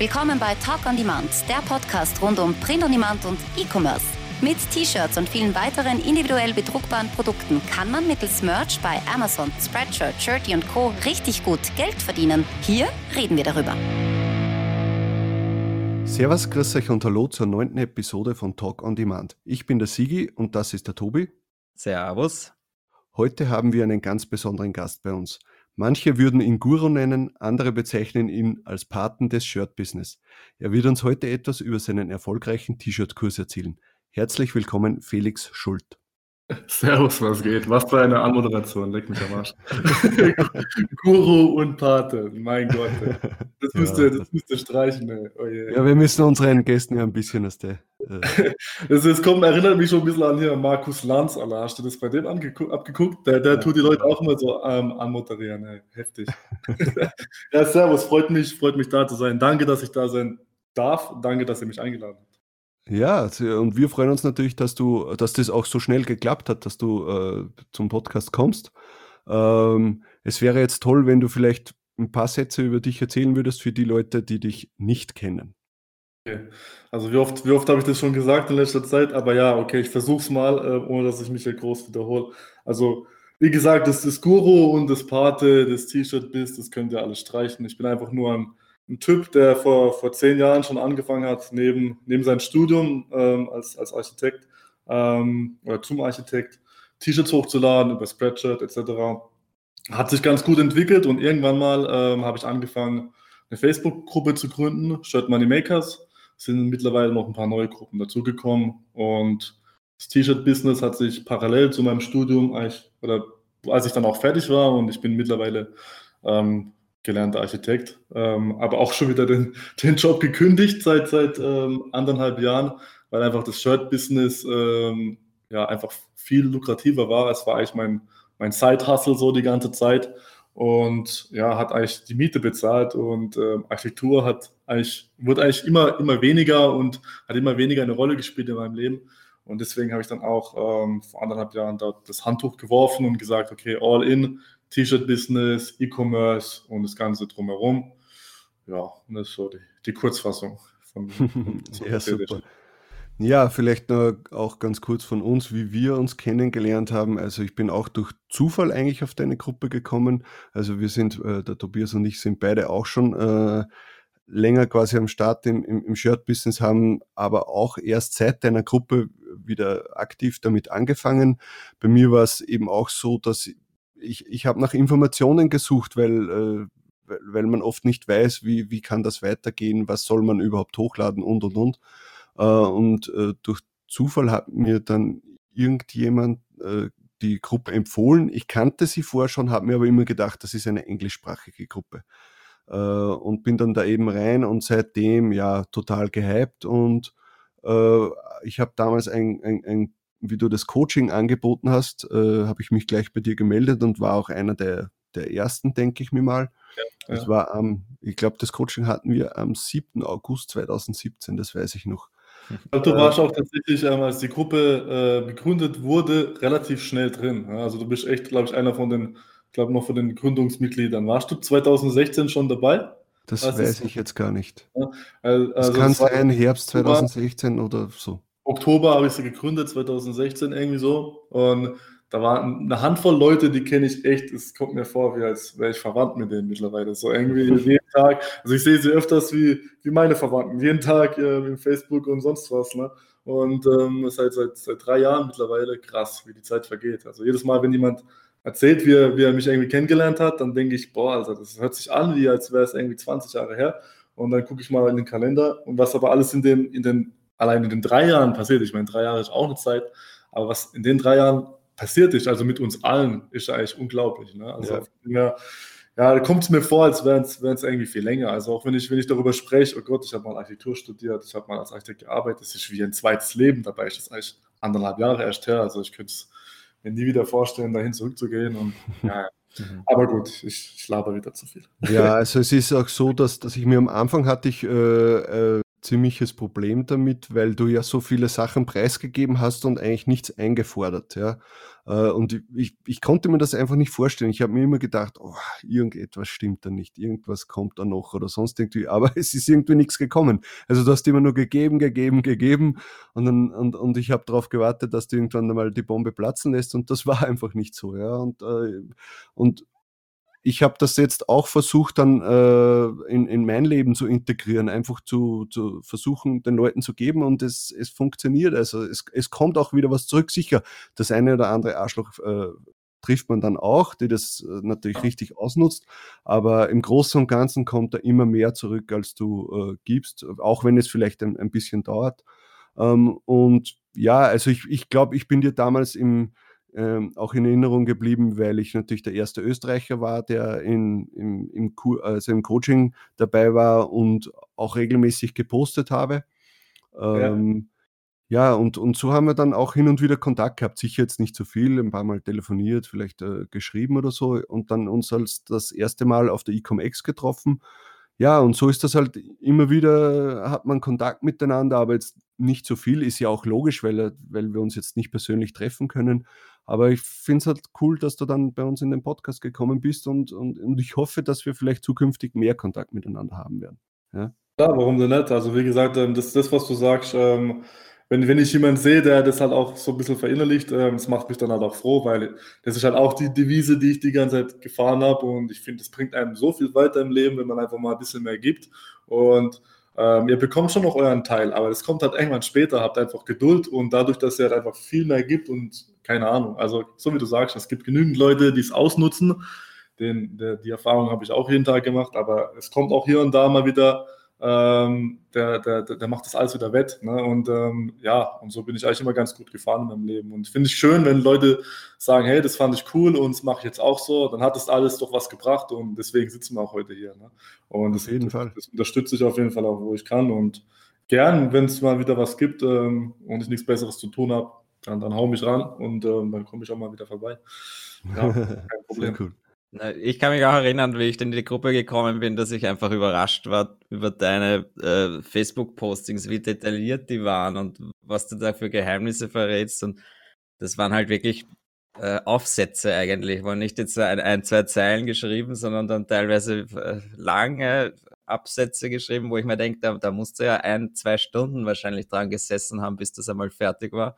Willkommen bei Talk on Demand, der Podcast rund um Print on Demand und E-Commerce. Mit T-Shirts und vielen weiteren individuell bedruckbaren Produkten kann man mittels Merch bei Amazon, Spreadshirt, Shirty und Co. richtig gut Geld verdienen. Hier reden wir darüber. Servus, grüß euch und hallo zur neunten Episode von Talk on Demand. Ich bin der Sigi und das ist der Tobi. Servus. Heute haben wir einen ganz besonderen Gast bei uns. Manche würden ihn Guru nennen, andere bezeichnen ihn als Paten des Shirt-Business. Er wird uns heute etwas über seinen erfolgreichen T-Shirt-Kurs erzählen. Herzlich willkommen, Felix Schult. Servus, was geht? Was für eine Anmoderation, leck mich am Arsch. Guru und Pate, mein Gott. Das müsst ihr, das müsst ihr streichen. Ey. Oh yeah. Ja, wir müssen unseren Gästen ja ein bisschen aus der. Äh das, das kommt, erinnert mich schon ein bisschen an hier Markus Lanz, Alter. Hast du das bei dem abgeguckt? Der, der tut die Leute auch immer so ähm, anmoderieren, ey. heftig. ja, servus, freut mich, freut mich da zu sein. Danke, dass ich da sein darf. Danke, dass ihr mich eingeladen habt. Ja, und wir freuen uns natürlich, dass du, dass das auch so schnell geklappt hat, dass du äh, zum Podcast kommst. Ähm, es wäre jetzt toll, wenn du vielleicht ein paar Sätze über dich erzählen würdest für die Leute, die dich nicht kennen. Okay. Also wie oft, wie oft habe ich das schon gesagt in letzter Zeit? Aber ja, okay, ich versuche es mal, äh, ohne dass ich mich hier groß wiederhole. Also wie gesagt, das, das Guru und das Pate, das T-Shirt bist, das könnt ihr alles streichen. Ich bin einfach nur ein ein Typ, der vor, vor zehn Jahren schon angefangen hat, neben, neben seinem Studium ähm, als, als Architekt ähm, oder zum Architekt T-Shirts hochzuladen über Spreadshirt etc. Hat sich ganz gut entwickelt und irgendwann mal ähm, habe ich angefangen, eine Facebook-Gruppe zu gründen, Shirt Money Makers. Sind mittlerweile noch ein paar neue Gruppen dazugekommen und das T-Shirt-Business hat sich parallel zu meinem Studium eigentlich, oder als ich dann auch fertig war und ich bin mittlerweile ähm, gelernter Architekt, ähm, aber auch schon wieder den, den Job gekündigt seit, seit ähm, anderthalb Jahren, weil einfach das Shirt-Business ähm, ja einfach viel lukrativer war. Es war eigentlich mein, mein Side-Hustle so die ganze Zeit und ja, hat eigentlich die Miete bezahlt und ähm, Architektur hat eigentlich, wurde eigentlich immer, immer weniger und hat immer weniger eine Rolle gespielt in meinem Leben. Und deswegen habe ich dann auch ähm, vor anderthalb Jahren dort das Handtuch geworfen und gesagt, okay, all in, T-Shirt-Business, E-Commerce und das Ganze drumherum. Ja, und das ist so die, die Kurzfassung von, von Ja, super. Ja, vielleicht noch auch ganz kurz von uns, wie wir uns kennengelernt haben. Also ich bin auch durch Zufall eigentlich auf deine Gruppe gekommen. Also wir sind, äh, der Tobias und ich sind beide auch schon äh, länger quasi am Start im, im, im Shirt-Business, haben aber auch erst seit deiner Gruppe wieder aktiv damit angefangen. Bei mir war es eben auch so, dass ich, ich habe nach Informationen gesucht, weil, äh, weil man oft nicht weiß, wie, wie kann das weitergehen, was soll man überhaupt hochladen und und und. Äh, und äh, durch Zufall hat mir dann irgendjemand äh, die Gruppe empfohlen. Ich kannte sie vorher schon, habe mir aber immer gedacht, das ist eine englischsprachige Gruppe. Äh, und bin dann da eben rein und seitdem ja total gehypt und äh, ich habe damals ein, ein, ein wie du das Coaching angeboten hast, äh, habe ich mich gleich bei dir gemeldet und war auch einer der, der ersten, denke ich mir mal. Ja, ja. war am, ich glaube, das Coaching hatten wir am 7. August 2017, das weiß ich noch. Also du warst auch tatsächlich, ähm, als die Gruppe äh, gegründet wurde, relativ schnell drin. Also du bist echt, glaube ich, einer von den, glaube noch von den Gründungsmitgliedern. Warst du 2016 schon dabei? Das weiß, weiß ich jetzt gar nicht. Ja, also das kann sein, Herbst 2016 oder so. Oktober habe ich sie gegründet, 2016 irgendwie so. Und da war eine Handvoll Leute, die kenne ich echt. Es kommt mir vor, wie als wäre ich verwandt mit denen mittlerweile. So irgendwie jeden Tag. Also ich sehe sie öfters wie, wie meine Verwandten. Jeden Tag äh, im Facebook und sonst was. Ne? Und ähm, ist halt seit, seit drei Jahren mittlerweile krass, wie die Zeit vergeht. Also jedes Mal, wenn jemand erzählt, wie er, wie er mich irgendwie kennengelernt hat, dann denke ich, boah, also das hört sich an, wie als wäre es irgendwie 20 Jahre her. Und dann gucke ich mal in den Kalender und was aber alles in den, in den allein in den drei Jahren passiert. Ich meine, drei Jahre ist auch eine Zeit, aber was in den drei Jahren passiert ist, also mit uns allen, ist eigentlich unglaublich. Ne? Also ja. ja, kommt es mir vor, als wären es irgendwie viel länger. Also auch wenn ich, wenn ich darüber spreche, oh Gott, ich habe mal Architektur studiert, ich habe mal als Architekt gearbeitet, das ist wie ein zweites Leben, dabei ist das eigentlich anderthalb Jahre erst her. Also ich könnte es mir nie wieder vorstellen, dahin zurückzugehen. Und ja, Mhm. Aber gut, ich, ich laber wieder zu viel. Ja, also es ist auch so, dass, dass ich mir am Anfang hatte ich äh, äh, ziemliches Problem damit, weil du ja so viele Sachen preisgegeben hast und eigentlich nichts eingefordert. Ja. Äh, und ich, ich konnte mir das einfach nicht vorstellen. Ich habe mir immer gedacht, oh, irgendetwas stimmt da nicht, irgendwas kommt da noch oder sonst irgendwie, aber es ist irgendwie nichts gekommen. Also du hast immer nur gegeben, gegeben, gegeben und, dann, und, und ich habe darauf gewartet, dass du irgendwann mal die Bombe platzen lässt und das war einfach nicht so. Ja. Und, äh, und ich habe das jetzt auch versucht, dann äh, in, in mein Leben zu integrieren, einfach zu, zu versuchen, den Leuten zu geben und es, es funktioniert. Also es, es kommt auch wieder was zurück. Sicher, das eine oder andere Arschloch äh, trifft man dann auch, die das äh, natürlich richtig ausnutzt. Aber im Großen und Ganzen kommt da immer mehr zurück, als du äh, gibst, auch wenn es vielleicht ein, ein bisschen dauert. Ähm, und ja, also ich, ich glaube, ich bin dir damals im, ähm, auch in Erinnerung geblieben, weil ich natürlich der erste Österreicher war, der in, im, im, also im Coaching dabei war und auch regelmäßig gepostet habe. Ähm, ja. ja, und, und so haben wir dann auch hin und wieder Kontakt gehabt. Sicher jetzt nicht so viel, ein paar Mal telefoniert, vielleicht äh, geschrieben oder so und dann uns als das erste Mal auf der Ecom-X getroffen. Ja, und so ist das halt immer wieder, hat man Kontakt miteinander, aber jetzt nicht so viel, ist ja auch logisch, weil, weil wir uns jetzt nicht persönlich treffen können. Aber ich finde es halt cool, dass du dann bei uns in den Podcast gekommen bist und, und, und ich hoffe, dass wir vielleicht zukünftig mehr Kontakt miteinander haben werden. Ja, ja warum denn nicht? Also wie gesagt, ähm, das, das was du sagst, ähm, wenn, wenn ich jemanden sehe, der das halt auch so ein bisschen verinnerlicht, ähm, das macht mich dann halt auch froh, weil das ist halt auch die Devise, die ich die ganze Zeit gefahren habe und ich finde, das bringt einem so viel weiter im Leben, wenn man einfach mal ein bisschen mehr gibt und ähm, ihr bekommt schon noch euren Teil, aber das kommt halt irgendwann später, habt einfach Geduld und dadurch, dass ihr halt einfach viel mehr gibt und keine Ahnung, also so wie du sagst, es gibt genügend Leute, die es ausnutzen, den, der, die Erfahrung habe ich auch jeden Tag gemacht, aber es kommt auch hier und da mal wieder ähm, der, der, der macht das alles wieder wett. Ne? Und ähm, ja, und so bin ich eigentlich immer ganz gut gefahren in meinem Leben. Und finde ich schön, wenn Leute sagen, hey, das fand ich cool und das mache ich jetzt auch so, dann hat das alles doch was gebracht und deswegen sitzen wir auch heute hier. Ne? Und das, das, Fall. das unterstütze ich auf jeden Fall auch, wo ich kann. Und gern, wenn es mal wieder was gibt ähm, und ich nichts Besseres zu tun habe, dann, dann hau mich ran und ähm, dann komme ich auch mal wieder vorbei. Ja, kein Problem. Sehr cool. Ich kann mich auch erinnern, wie ich in die Gruppe gekommen bin, dass ich einfach überrascht war über deine äh, Facebook-Postings, wie detailliert die waren und was du da für Geheimnisse verrätst. Und das waren halt wirklich äh, Aufsätze eigentlich, waren nicht jetzt ein, ein, zwei Zeilen geschrieben, sondern dann teilweise äh, lange Absätze geschrieben, wo ich mir denke, da, da musst du ja ein, zwei Stunden wahrscheinlich dran gesessen haben, bis das einmal fertig war.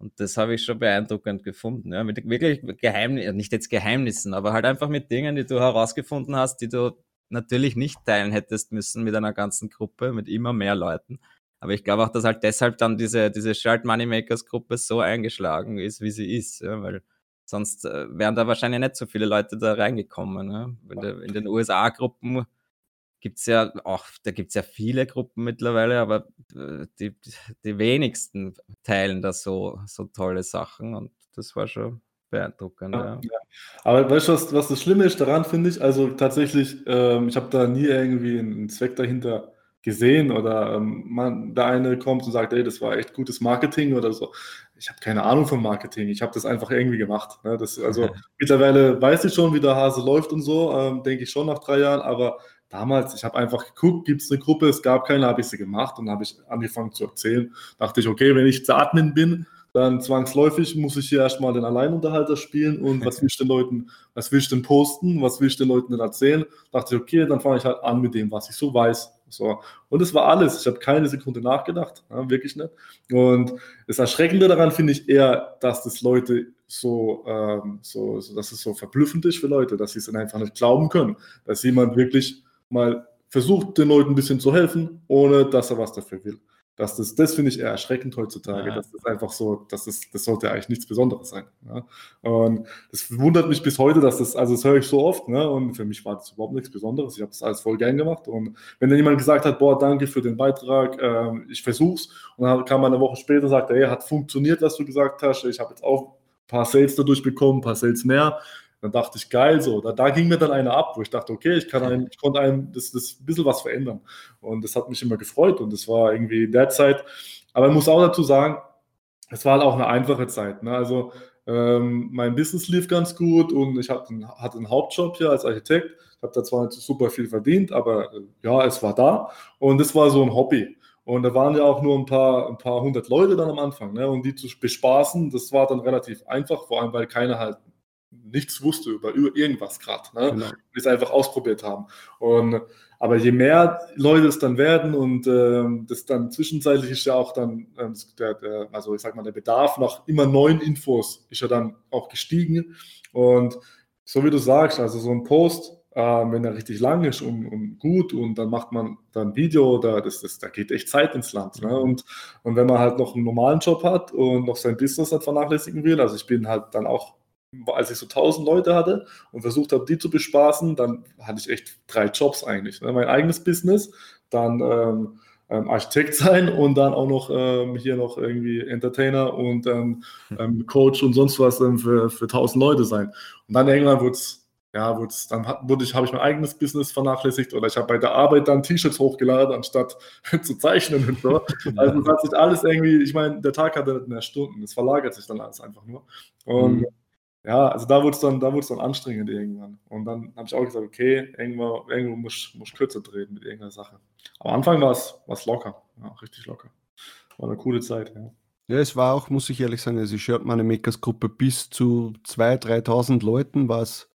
Und das habe ich schon beeindruckend gefunden. Ja, mit wirklich Geheimnissen, nicht jetzt Geheimnissen, aber halt einfach mit Dingen, die du herausgefunden hast, die du natürlich nicht teilen hättest müssen mit einer ganzen Gruppe, mit immer mehr Leuten. Aber ich glaube auch, dass halt deshalb dann diese, diese Shard Moneymakers Gruppe so eingeschlagen ist, wie sie ist, ja, weil sonst äh, wären da wahrscheinlich nicht so viele Leute da reingekommen. Ja. In, den USA-Gruppen gibt es ja auch, da gibt es ja viele Gruppen mittlerweile, aber äh, die, die wenigsten teilen da so, so tolle Sachen und das war schon beeindruckend. Ja, ja. Aber weißt du, was, was das Schlimme ist daran, finde ich? Also tatsächlich, ähm, ich habe da nie irgendwie einen Zweck dahinter gesehen oder ähm, man, der eine kommt und sagt, ey, das war echt gutes Marketing oder so. Ich habe keine Ahnung vom Marketing, ich habe das einfach irgendwie gemacht. Ne? Das, also mittlerweile weiß ich schon, wie der Hase läuft und so, ähm, denke ich schon nach drei Jahren, aber damals, ich habe einfach geguckt, gibt es eine Gruppe, es gab keine, habe ich sie gemacht und habe ich angefangen zu erzählen. Dachte ich, okay, wenn ich der Admin bin, dann zwangsläufig muss ich hier erstmal den Alleinunterhalter spielen und was will ich den Leuten, was will ich denn posten, was will ich den Leuten denn erzählen? Dachte ich, okay, dann fange ich halt an mit dem, was ich so weiß. So. Und es war alles. Ich habe keine Sekunde nachgedacht, ja, wirklich nicht. Und das Erschreckende daran finde ich eher, dass das Leute so, ähm, so, so, dass es so verblüffend ist für Leute, dass sie es dann einfach nicht glauben können, dass jemand wirklich mal versucht, den Leuten ein bisschen zu helfen, ohne dass er was dafür will. Das, das, das finde ich eher erschreckend heutzutage. Ja. Das ist einfach so, das, ist, das sollte eigentlich nichts Besonderes sein. Ja? Und das wundert mich bis heute, dass das, also das höre ich so oft, ne? und für mich war das überhaupt nichts Besonderes. Ich habe das alles voll gern gemacht. Und wenn dann jemand gesagt hat, boah, danke für den Beitrag, äh, ich versuch's, und dann kam man eine Woche später und sagte, hey, hat funktioniert, was du gesagt hast, ich habe jetzt auch ein paar Sales dadurch bekommen, ein paar Sales mehr, dann dachte ich, geil, so. Da, da ging mir dann einer ab, wo ich dachte, okay, ich, kann einem, ich konnte einem das, das ein bisschen was verändern. Und das hat mich immer gefreut und das war irgendwie in der Zeit. Aber ich muss auch dazu sagen, es war halt auch eine einfache Zeit. Ne? Also ähm, mein Business lief ganz gut und ich hatte einen, hatte einen Hauptjob hier als Architekt. Ich habe da zwar nicht super viel verdient, aber äh, ja, es war da. Und das war so ein Hobby. Und da waren ja auch nur ein paar, ein paar hundert Leute dann am Anfang. Ne? Und die zu bespaßen, das war dann relativ einfach, vor allem weil keiner halt nichts wusste über, über irgendwas gerade. Ne? Genau. Die es einfach ausprobiert haben. Und, aber je mehr Leute es dann werden und ähm, das dann zwischenzeitlich ist ja auch dann, ähm, der, der, also ich sag mal, der Bedarf nach immer neuen Infos ist ja dann auch gestiegen. Und so wie du sagst, also so ein Post, ähm, wenn er richtig lang ist und, und, gut und dann macht man dann ein Video, da, das, das, da geht echt Zeit ins Land. Ne? Und, und wenn man halt noch einen normalen Job hat und noch sein Business nicht vernachlässigen will, also ich bin halt dann auch, als ich so 1000 Leute hatte und versucht habe, die zu bespaßen, dann hatte ich echt drei Jobs eigentlich. Ne? Mein eigenes Business, dann ähm, ähm, Architekt sein und dann auch noch ähm, hier noch irgendwie Entertainer und ähm, ähm Coach und sonst was ähm, für, für 1000 Leute sein. Und dann irgendwann wurde es ja, dann wurde ich, habe ich mein eigenes Business vernachlässigt oder ich habe bei der Arbeit dann T-Shirts hochgeladen, anstatt zu zeichnen und so. Also es hat sich alles irgendwie, ich meine, der Tag hatte mehr Stunden, es verlagert sich dann alles einfach nur. Und mhm. Ja, also da wurde es dann, da dann anstrengend irgendwann. Und dann habe ich auch gesagt, okay, irgendwo, irgendwo muss, muss ich kürzer drehen mit irgendeiner Sache. Am Anfang war es locker, ja, richtig locker. War eine coole Zeit, ja. Ja, es war auch, muss ich ehrlich sagen, also ich hörte meine Makers Gruppe bis zu 2.000, 3.000 Leuten war es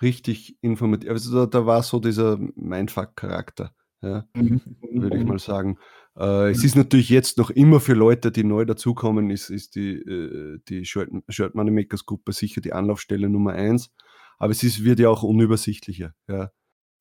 richtig informativ. Also da, da war so dieser Mindfuck-Charakter, ja, mhm. würde ich mal sagen. Äh, es ist natürlich jetzt noch immer für Leute, die neu dazukommen, ist, ist die, äh, die Shirt, Shirt Money Makers Gruppe sicher die Anlaufstelle Nummer eins. Aber es ist, wird ja auch unübersichtlicher. Ja.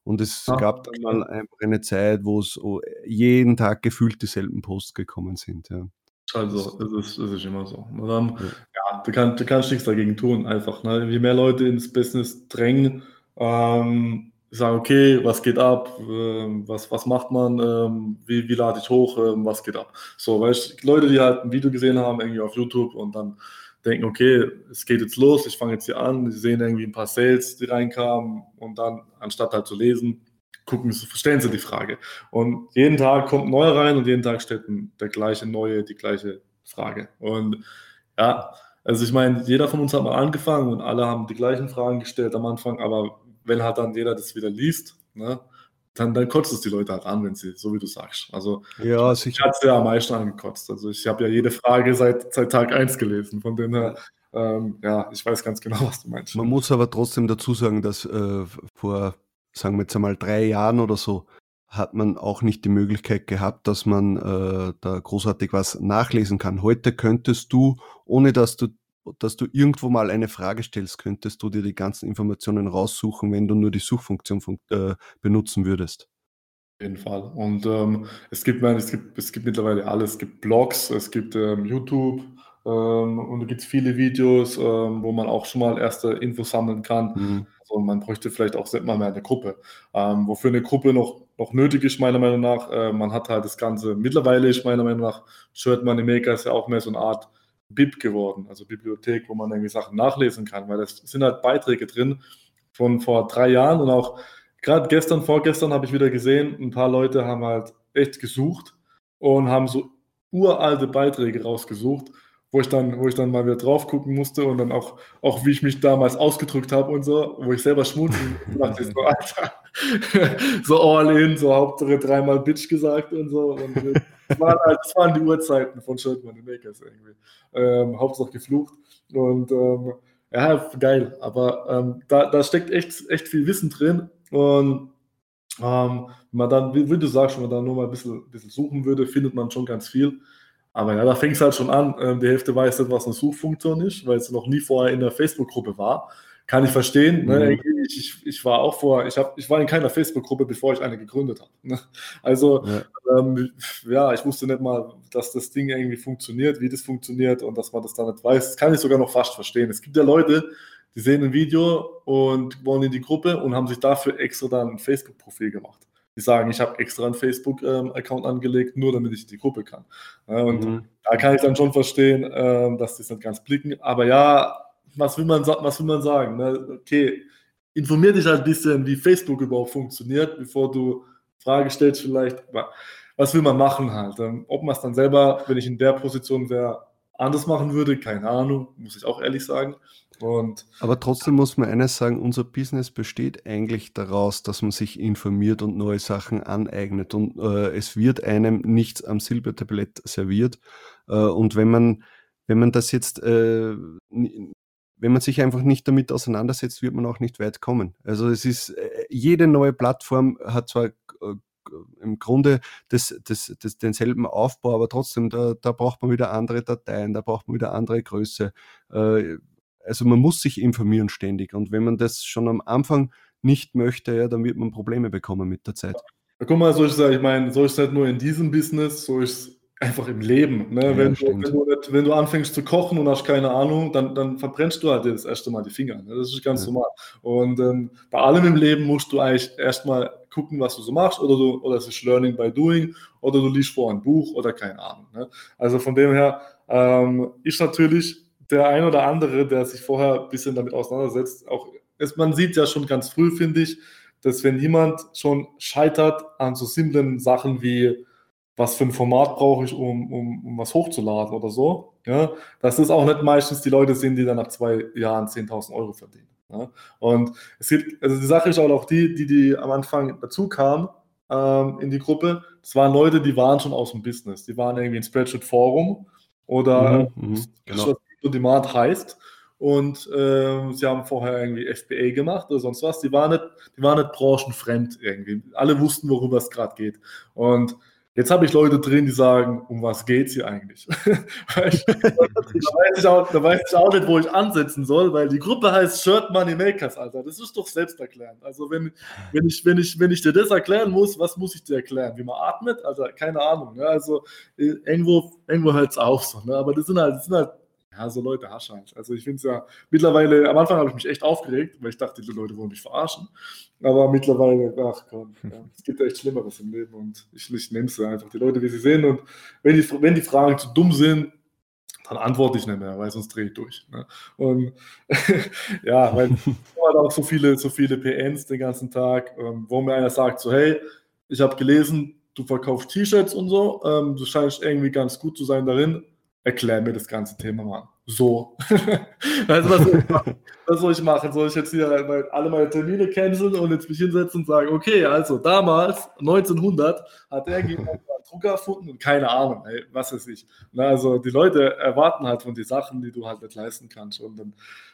Und es ah, gab dann mal einfach eine Zeit, wo es jeden Tag gefühlt dieselben Posts gekommen sind. Ja. Also, das ist, das ist immer so. Dann, ja, du, kann, du kannst nichts dagegen tun, einfach. Ne? Je mehr Leute ins Business drängen, ähm, sagen, okay, was geht ab, ähm, was, was macht man, ähm, wie, wie lade ich hoch, ähm, was geht ab. So, weißt Leute, die halt ein Video gesehen haben, irgendwie auf YouTube und dann denken, okay, es geht jetzt los, ich fange jetzt hier an, sie sehen irgendwie ein paar Sales, die reinkamen und dann, anstatt halt zu lesen, gucken, stellen sie die Frage. Und jeden Tag kommt ein neuer rein und jeden Tag stellt der gleiche neue die gleiche Frage. Und ja, also ich meine, jeder von uns hat mal angefangen und alle haben die gleichen Fragen gestellt am Anfang, aber wenn halt dann jeder das wieder liest, ne, dann, dann kotzt es die Leute halt an, wenn sie, so wie du sagst. Also ja, ich, ich hatte ja am meisten angekotzt. Also ich habe ja jede Frage seit, seit Tag 1 gelesen. Von dem her, ähm, ja, ich weiß ganz genau, was du meinst. Man muss aber trotzdem dazu sagen, dass äh, vor sagen wir jetzt einmal drei Jahren oder so, hat man auch nicht die Möglichkeit gehabt, dass man äh, da großartig was nachlesen kann. Heute könntest du, ohne dass du, dass du irgendwo mal eine Frage stellst, könntest du dir die ganzen Informationen raussuchen, wenn du nur die Suchfunktion fun äh, benutzen würdest. Auf jeden Fall. Und ähm, es, gibt, es, gibt, es gibt mittlerweile alles. Es gibt Blogs, es gibt ähm, YouTube ähm, und da gibt es viele Videos, ähm, wo man auch schon mal erste Infos sammeln kann. Mhm. Also man bräuchte vielleicht auch mal mehr eine Gruppe. Ähm, wofür eine Gruppe noch, noch nötig ist, meiner Meinung nach, äh, man hat halt das Ganze, mittlerweile ist meiner Meinung nach Shirt Money Maker ist ja auch mehr so eine Art Bib geworden, also Bibliothek, wo man irgendwie Sachen nachlesen kann, weil es sind halt Beiträge drin von vor drei Jahren und auch gerade gestern, vorgestern habe ich wieder gesehen, ein paar Leute haben halt echt gesucht und haben so uralte Beiträge rausgesucht wo ich dann, wo ich dann mal wieder drauf gucken musste und dann auch, auch wie ich mich damals ausgedrückt habe und so, wo ich selber schmunzeln dachte, so, Alter, so all in, so Hauptsache dreimal Bitch gesagt und so. Und das, waren halt, das waren die Uhrzeiten von Shirtman und Makers irgendwie. Ähm, Hauptsache geflucht. Und ähm, ja, geil. Aber ähm, da, da steckt echt, echt viel Wissen drin. Und ähm, man dann, wie, du sagst, wenn man dann nur mal ein bisschen, bisschen suchen würde, findet man schon ganz viel. Aber ja, da fängt es halt schon an. Ähm, die Hälfte weiß nicht, was eine Suchfunktion ist, weil es noch nie vorher in der Facebook-Gruppe war. Kann ich verstehen. Ne? Ich, ich, ich, war auch vor, ich, hab, ich war in keiner Facebook-Gruppe, bevor ich eine gegründet habe. Ne? Also, ja. Ähm, ja. ich wusste nicht mal, dass das Ding irgendwie funktioniert, wie das funktioniert und dass man das dann nicht weiß. Das kann ich sogar noch fast verstehen. Es gibt ja Leute, die sehen ein Video und wollen in die Gruppe und haben sich dafür extra dann ein Facebook-Profil gemacht die sagen, ich habe extra einen Facebook-Account ähm, angelegt, nur damit ich in die Gruppe kann. und mhm. da kann ich dann schon verstehen, ähm, dass die es nicht ganz blicken. Aber ja, was will man, was will man sagen? Ne? Okay, informier dich halt ein bisschen, wie Facebook überhaupt funktioniert, bevor du Frage stellst vielleicht. Was will man machen halt? Ähm, ob man es dann selber, wenn ich in der Position wäre, anders machen würde, keine Ahnung, muss ich auch ehrlich sagen. Und Aber trotzdem muss man eines sagen, unser Business besteht eigentlich daraus, dass man sich informiert und neue Sachen aneignet und äh, es wird einem nichts am Silbertablett serviert. Äh, und wenn man, wenn man das jetzt, äh, wenn man sich einfach nicht damit auseinandersetzt, wird man auch nicht weit kommen. Also es ist, äh, jede neue Plattform hat zwar äh, im Grunde das, das, das, denselben Aufbau, aber trotzdem, da, da braucht man wieder andere Dateien, da braucht man wieder andere Größe. Äh, also man muss sich informieren ständig. Und wenn man das schon am Anfang nicht möchte, ja, dann wird man Probleme bekommen mit der Zeit. Guck mal, so ich sagen, ich meine, so ist es nicht nur in diesem Business, so ist es einfach im Leben. Ne? Ja, wenn, du, wenn, du wenn, du, anfängst zu kochen und hast keine Ahnung, dann, dann verbrennst du halt das erste Mal die Finger. Ne? Das ist ganz ja. normal. Und ähm, bei allem im Leben musst du eigentlich erstmal gucken, was du so machst, oder du, oder es ist Learning by Doing, oder du liest vor ein Buch oder keine Ahnung. Ne? Also von dem her ähm, ist natürlich der ein oder andere, der sich vorher ein bisschen damit auseinandersetzt, auch ist, man sieht ja schon ganz früh, finde ich, dass wenn jemand schon scheitert an so simplen Sachen wie, was für ein Format brauche ich, um, um, um was hochzuladen oder so, ja, das auch nicht meistens die Leute sind, die dann nach zwei Jahren 10.000 Euro verdienen. Ja. Und es gibt, also die Sache ist auch die, die, die am Anfang dazu kamen ähm, in die Gruppe, das waren Leute, die waren schon aus dem Business, die waren irgendwie in Spreadsheet Forum oder mhm, mhm genau Demand heißt. Und äh, sie haben vorher irgendwie FBA gemacht oder sonst was. Die waren nicht, die waren nicht branchenfremd irgendwie. Alle wussten, worüber es gerade geht. Und Jetzt habe ich Leute drin, die sagen, um was geht es hier eigentlich? da, weiß ich auch, da weiß ich auch nicht, wo ich ansetzen soll, weil die Gruppe heißt Shirt Money Makers, Alter. Das ist doch selbsterklärend. Also wenn, wenn, ich, wenn, ich, wenn ich dir das erklären muss, was muss ich dir erklären? Wie man atmet? Also keine Ahnung. Ne? Also äh, irgendwo, irgendwo hört es auf so. Ne? Aber das sind halt, das sind halt ja, so Leute hast halt. Also ich finde es ja mittlerweile, am Anfang habe ich mich echt aufgeregt, weil ich dachte, die Leute wollen mich verarschen. Aber mittlerweile, ach komm, ja, es gibt echt Schlimmeres im Leben und ich, ich nehme es einfach, die Leute, wie sie sind. Und wenn die, wenn die Fragen zu dumm sind, dann antworte ich nicht mehr, weil sonst drehe ich durch. Ne? Und ja, weil halt auch so viele, so viele PNs den ganzen Tag, ähm, wo mir einer sagt, so hey, ich habe gelesen, du verkaufst T-Shirts und so, ähm, du scheinst irgendwie ganz gut zu sein darin, erklär mir das ganze Thema mal. So. also, was soll, ich machen? was soll ich machen? Soll ich jetzt hier alle meine Termine canceln und jetzt mich hinsetzen und sagen, okay, also damals, 1900, hat er jemand einen Drucker erfunden und keine Ahnung, ey, was weiß ich. Na, also die Leute erwarten halt von die Sachen, die du halt nicht leisten kannst und dann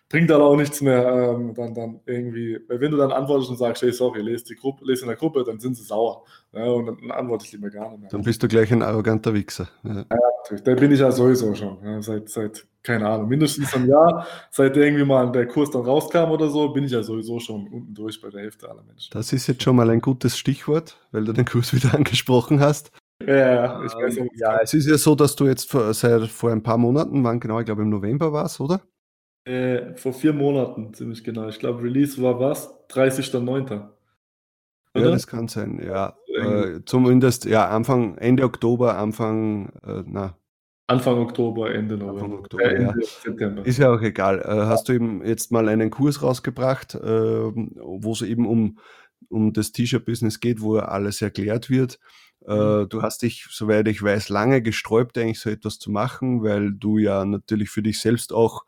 bringt dann auch nichts mehr, ähm, dann, dann irgendwie, wenn du dann antwortest und sagst, hey, sorry, lese, die Gruppe, lese in der Gruppe, dann sind sie sauer. Ja, und dann, antworte ich lieber gar nicht mehr. Dann bist du gleich ein arroganter Wichser. Ja, ja natürlich. Da bin ich ja sowieso schon. Ja, seit, seit, keine Ahnung, mindestens ein Jahr, seit irgendwie mal der Kurs dann rauskam oder so, bin ich ja sowieso schon unten durch bei der Hälfte aller Menschen. Das ist jetzt schon mal ein gutes Stichwort, weil du den Kurs wieder angesprochen hast. Ja, ich weiß ähm, ja, es ist ja so, dass du jetzt vor, seit vor ein paar Monaten, wann genau, ich glaube im November war es, oder? Äh, vor vier Monaten, ziemlich genau. Ich glaube, Release war was? 30.09. Ja, das kann sein, ja. Äh, zumindest, ja, Anfang, Ende Oktober, Anfang, äh, na. Anfang Oktober, Ende November. Anfang Oktober, äh, Ende ja. September. Ist ja auch egal. Äh, hast du eben jetzt mal einen Kurs rausgebracht, ähm, wo es eben um, um das T-Shirt-Business geht, wo alles erklärt wird. Äh, mhm. Du hast dich, soweit ich weiß, lange gesträubt, eigentlich so etwas zu machen, weil du ja natürlich für dich selbst auch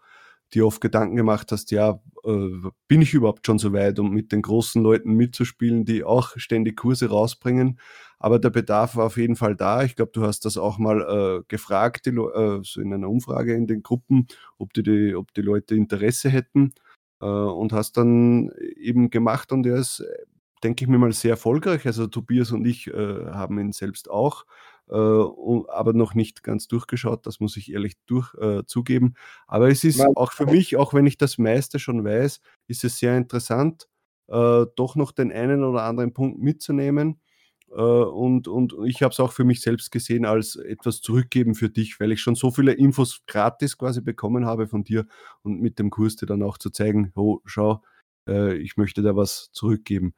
dir oft Gedanken gemacht hast, ja, äh, bin ich überhaupt schon so weit, um mit den großen Leuten mitzuspielen, die auch ständig Kurse rausbringen. Aber der Bedarf war auf jeden Fall da. Ich glaube, du hast das auch mal äh, gefragt, äh, so in einer Umfrage in den Gruppen, ob die, die ob die Leute Interesse hätten äh, und hast dann eben gemacht und er ist, denke ich mir mal, sehr erfolgreich. Also Tobias und ich äh, haben ihn selbst auch äh, aber noch nicht ganz durchgeschaut, das muss ich ehrlich durch, äh, zugeben. Aber es ist auch für mich, auch wenn ich das meiste schon weiß, ist es sehr interessant, äh, doch noch den einen oder anderen Punkt mitzunehmen. Äh, und, und ich habe es auch für mich selbst gesehen als etwas zurückgeben für dich, weil ich schon so viele Infos gratis quasi bekommen habe von dir und mit dem Kurs dir dann auch zu zeigen, oh, schau, äh, ich möchte da was zurückgeben.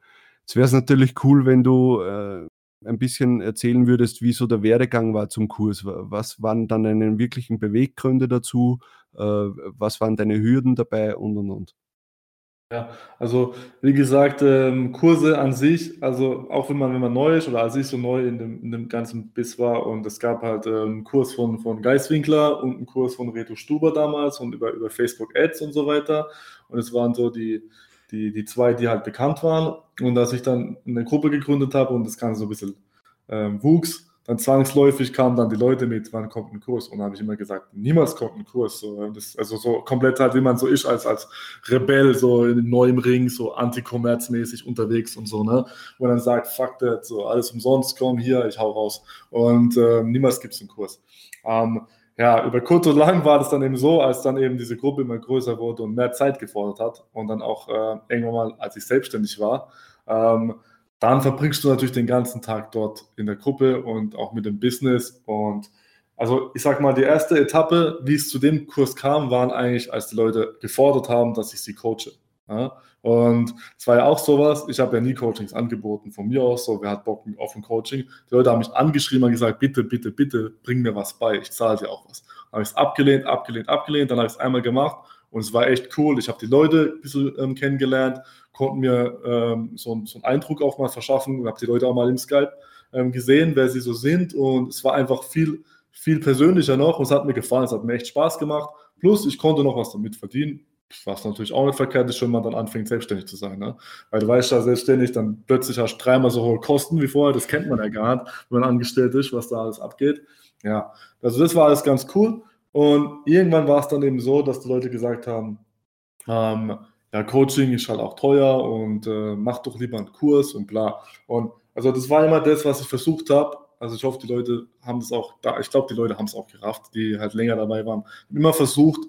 Jetzt wäre es natürlich cool, wenn du äh, ein bisschen erzählen würdest, wie so der Werdegang war zum Kurs. Was waren dann deine wirklichen Beweggründe dazu? Äh, was waren deine Hürden dabei und und und? Ja, also wie gesagt, ähm, Kurse an sich, also auch wenn man, wenn man neu ist oder als ich so neu in dem, in dem ganzen Biss war und es gab halt ähm, einen Kurs von, von Geiswinkler und einen Kurs von Reto Stuber damals und über, über Facebook Ads und so weiter. Und es waren so die, die, die zwei, die halt bekannt waren. Und als ich dann eine Gruppe gegründet habe und das Ganze so ein bisschen ähm, wuchs, dann zwangsläufig kamen dann die Leute mit, wann kommt ein Kurs? Und dann habe ich immer gesagt, niemals kommt ein Kurs. So, das, also so komplett halt, wie man so ist, als, als Rebell, so in neuem Ring, so anti-kommerzmäßig unterwegs und so, ne? Man dann sagt, fuck that, so alles umsonst, komm hier, ich hau raus. Und äh, niemals gibt es einen Kurs. Ähm, ja, über kurz und lang war das dann eben so, als dann eben diese Gruppe immer größer wurde und mehr Zeit gefordert hat und dann auch äh, irgendwann mal, als ich selbstständig war, ähm, dann verbringst du natürlich den ganzen Tag dort in der Gruppe und auch mit dem Business. Und also ich sag mal, die erste Etappe, wie es zu dem Kurs kam, waren eigentlich, als die Leute gefordert haben, dass ich sie coache. Ja? Und es war ja auch sowas, ich habe ja nie Coachings angeboten von mir aus, so wer hat Bock auf ein Coaching. Die Leute haben mich angeschrieben und gesagt, bitte, bitte, bitte, bring mir was bei, ich zahle dir auch was. Dann habe ich es abgelehnt, abgelehnt, abgelehnt, dann habe ich es einmal gemacht und es war echt cool. Ich habe die Leute ein bisschen ähm, kennengelernt, konnten mir ähm, so, so, einen Eindruck auch mal verschaffen und habe die Leute auch mal im Skype ähm, gesehen, wer sie so sind. Und es war einfach viel, viel persönlicher noch und es hat mir gefallen, es hat mir echt Spaß gemacht. Plus, ich konnte noch was damit verdienen, was natürlich auch nicht verkehrt ist, wenn man dann anfängt, selbstständig zu sein. Ne? Weil du weißt ja selbstständig, dann plötzlich hast du dreimal so hohe Kosten wie vorher, das kennt man ja gar nicht, wenn man angestellt ist, was da alles abgeht. Ja, also das war alles ganz cool. Und irgendwann war es dann eben so, dass die Leute gesagt haben, ähm, ja, Coaching ist halt auch teuer und äh, mach doch lieber einen Kurs und bla. Und also das war immer das, was ich versucht habe. Also ich hoffe, die Leute haben das auch da, ich glaube, die Leute haben es auch gerafft, die halt länger dabei waren. Immer versucht,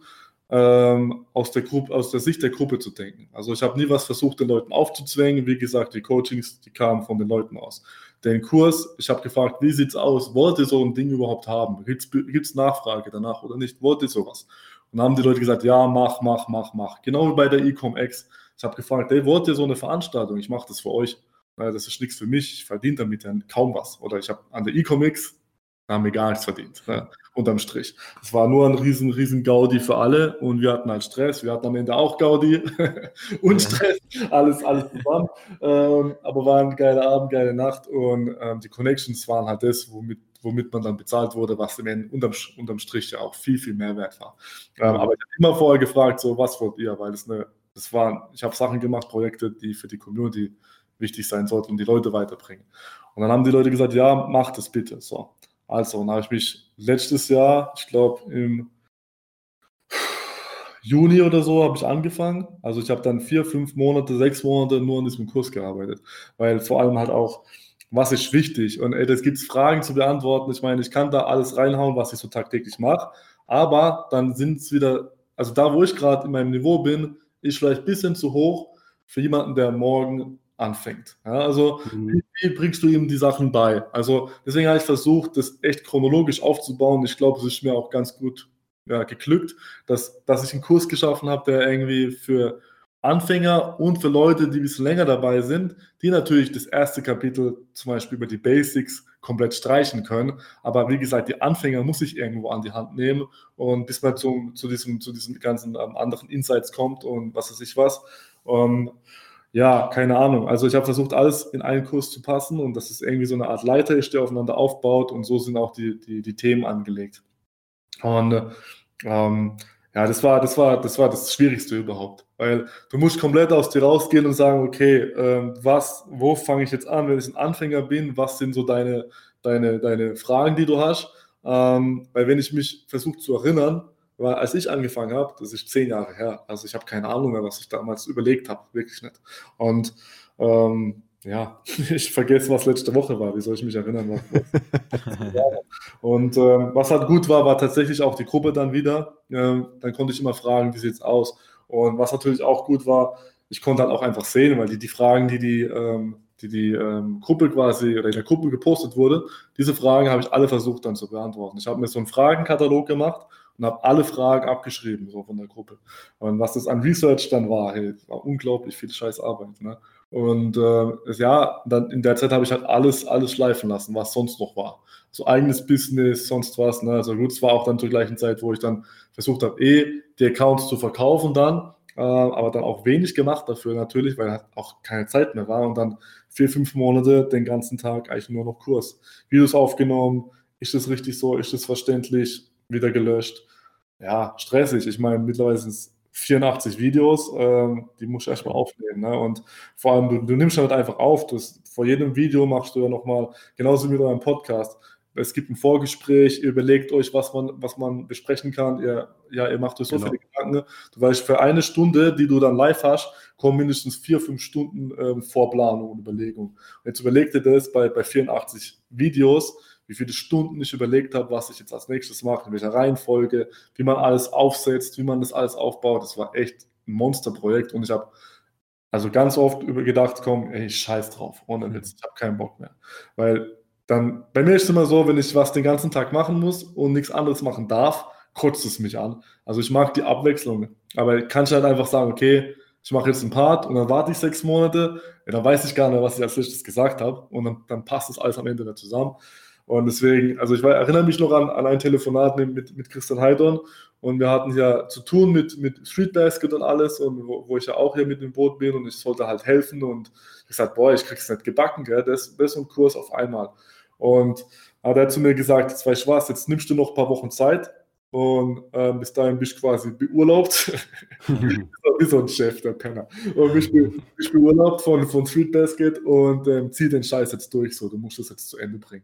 ähm, aus, der Gruppe, aus der Sicht der Gruppe zu denken. Also ich habe nie was versucht, den Leuten aufzuzwängen. Wie gesagt, die Coachings, die kamen von den Leuten aus. Den Kurs, ich habe gefragt, wie sieht es aus? Wollt ihr so ein Ding überhaupt haben? Gibt es Nachfrage danach oder nicht? Wollt ihr sowas? Und haben die Leute gesagt, ja, mach, mach, mach, mach. Genau wie bei der Ecom-X. Ich habe gefragt, hey, wollt ihr so eine Veranstaltung? Ich mache das für euch. Das ist nichts für mich. Ich verdiene damit ja kaum was. Oder ich habe an der Ecom-X haben wir gar nichts verdient, ne? unterm Strich. Es war nur ein riesen, riesen Gaudi für alle und wir hatten halt Stress. Wir hatten am Ende auch Gaudi und Stress, alles, alles zusammen. ähm, aber war ein geiler Abend, geile Nacht und ähm, die Connections waren halt das, womit womit man dann bezahlt wurde, was im Ende unterm, unterm Strich ja auch viel, viel mehr wert war. Ähm, aber ich habe immer vorher gefragt, so, was wollt ihr? Weil es eine, das waren, ich habe Sachen gemacht, Projekte, die für die Community wichtig sein sollten und die Leute weiterbringen. Und dann haben die Leute gesagt, ja, mach das bitte. So. Also, dann habe ich mich letztes Jahr, ich glaube im Juni oder so, habe ich angefangen. Also ich habe dann vier, fünf Monate, sechs Monate nur an diesem Kurs gearbeitet, weil vor allem halt auch was ist wichtig? Und ey, das gibt Fragen zu beantworten. Ich meine, ich kann da alles reinhauen, was ich so tagtäglich mache, aber dann sind es wieder, also da, wo ich gerade in meinem Niveau bin, ist vielleicht ein bisschen zu hoch für jemanden, der morgen anfängt. Ja, also mhm. wie, bringst du ihm die Sachen bei? Also deswegen habe ich versucht, das echt chronologisch aufzubauen. Ich glaube, es ist mir auch ganz gut ja, geglückt, dass, dass ich einen Kurs geschaffen habe, der irgendwie für Anfänger und für Leute, die ein bisschen länger dabei sind, die natürlich das erste Kapitel zum Beispiel über die Basics komplett streichen können. Aber wie gesagt, die Anfänger muss ich irgendwo an die Hand nehmen und bis man zum, zu, diesem, zu diesen ganzen ähm, anderen Insights kommt und was weiß ich was. Um, ja, keine Ahnung. Also ich habe versucht, alles in einen Kurs zu passen und dass es irgendwie so eine Art Leiter ist, der aufeinander aufbaut und so sind auch die, die, die Themen angelegt. Und ähm, ja, das war, das war, das war das Schwierigste überhaupt, weil du musst komplett aus dir rausgehen und sagen, okay, ähm, was, wo fange ich jetzt an, wenn ich ein Anfänger bin? Was sind so deine, deine, deine Fragen, die du hast? Ähm, weil wenn ich mich versuche zu erinnern, weil als ich angefangen habe, das ist zehn Jahre her, also ich habe keine Ahnung mehr, was ich damals überlegt habe, wirklich nicht. Und ähm, ja, ich vergesse, was letzte Woche war. Wie soll ich mich erinnern? und ähm, was halt gut war, war tatsächlich auch die Gruppe dann wieder. Ähm, dann konnte ich immer fragen, wie sieht es aus? Und was natürlich auch gut war, ich konnte halt auch einfach sehen, weil die, die Fragen, die die, ähm, die, die ähm, Gruppe quasi oder in der Gruppe gepostet wurde, diese Fragen habe ich alle versucht dann zu beantworten. Ich habe mir so einen Fragenkatalog gemacht und habe alle Fragen abgeschrieben, so von der Gruppe. Und was das an Research dann war, hey, war unglaublich viel scheiß Arbeit. Ne? Und äh, ja, dann in der Zeit habe ich halt alles, alles schleifen lassen, was sonst noch war. So eigenes Business, sonst was. Ne? Also gut, es war auch dann zur gleichen Zeit, wo ich dann versucht habe, eh die Accounts zu verkaufen dann. äh, aber dann auch wenig gemacht dafür natürlich, weil halt auch keine Zeit mehr war und dann vier, fünf Monate den ganzen Tag eigentlich nur noch Kurs. Videos aufgenommen, ist das richtig so, ist das verständlich, wieder gelöscht. Ja, stressig. Ich meine, mittlerweile sind es 84 Videos, ähm, die musst du erstmal aufnehmen. Ne? Und vor allem, du, du nimmst halt einfach auf. Das, vor jedem Video machst du ja nochmal, genauso wie bei einem Podcast. Es gibt ein Vorgespräch, ihr überlegt euch, was man, was man besprechen kann. Ihr, ja, ihr macht euch so genau. viele Gedanken. Du weißt, für eine Stunde, die du dann live hast, kommen mindestens vier, fünf Stunden ähm, Vorplanung und Überlegung. Und jetzt überleg dir das bei, bei 84 Videos, wie viele Stunden ich überlegt habe, was ich jetzt als nächstes mache, in welcher Reihenfolge, wie man alles aufsetzt, wie man das alles aufbaut. Das war echt ein Monsterprojekt und ich habe also ganz oft gedacht, komm, ey, scheiß drauf, ohne Witz, ich habe keinen Bock mehr. Weil dann, bei mir ist es immer so, wenn ich was den ganzen Tag machen muss und nichts anderes machen darf, kotzt es mich an. Also ich mag die Abwechslung. Aber kann ich halt einfach sagen, okay, ich mache jetzt einen Part und dann warte ich sechs Monate, ja, dann weiß ich gar nicht, was ich als letztes gesagt habe und dann, dann passt das alles am Ende nicht zusammen. Und deswegen, also ich war, erinnere mich noch an, an ein Telefonat mit, mit Christian Heidorn und wir hatten ja zu tun mit, mit Street Basket und alles und wo, wo ich ja auch hier mit dem Boot bin und ich sollte halt helfen und ich gesagt, boah, ich krieg's nicht gebacken, gell, das, das und Kurs auf einmal. Und hat er zu mir gesagt, jetzt weißt du was, jetzt nimmst du noch ein paar Wochen Zeit und äh, bis dahin bist du quasi beurlaubt. Wie so ein Chef, der Penner. Und bist, bist beurlaubt von, von Street Basket und ähm, zieh den Scheiß jetzt durch, so, du musst das jetzt zu Ende bringen.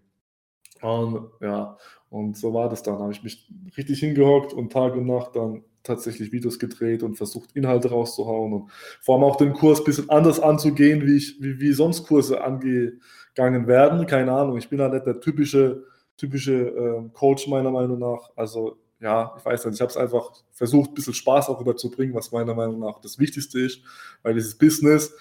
Und ja, und so war das dann. Habe ich mich richtig hingehockt und Tag und Nacht dann tatsächlich Videos gedreht und versucht, Inhalte rauszuhauen und vor allem auch den Kurs ein bisschen anders anzugehen, wie, ich, wie, wie sonst Kurse angegangen werden. Keine Ahnung, ich bin da nicht der typische, typische äh, Coach meiner Meinung nach. Also ja, ich weiß nicht, ich habe es einfach versucht, ein bisschen Spaß auch rüberzubringen, was meiner Meinung nach das Wichtigste ist, weil dieses Business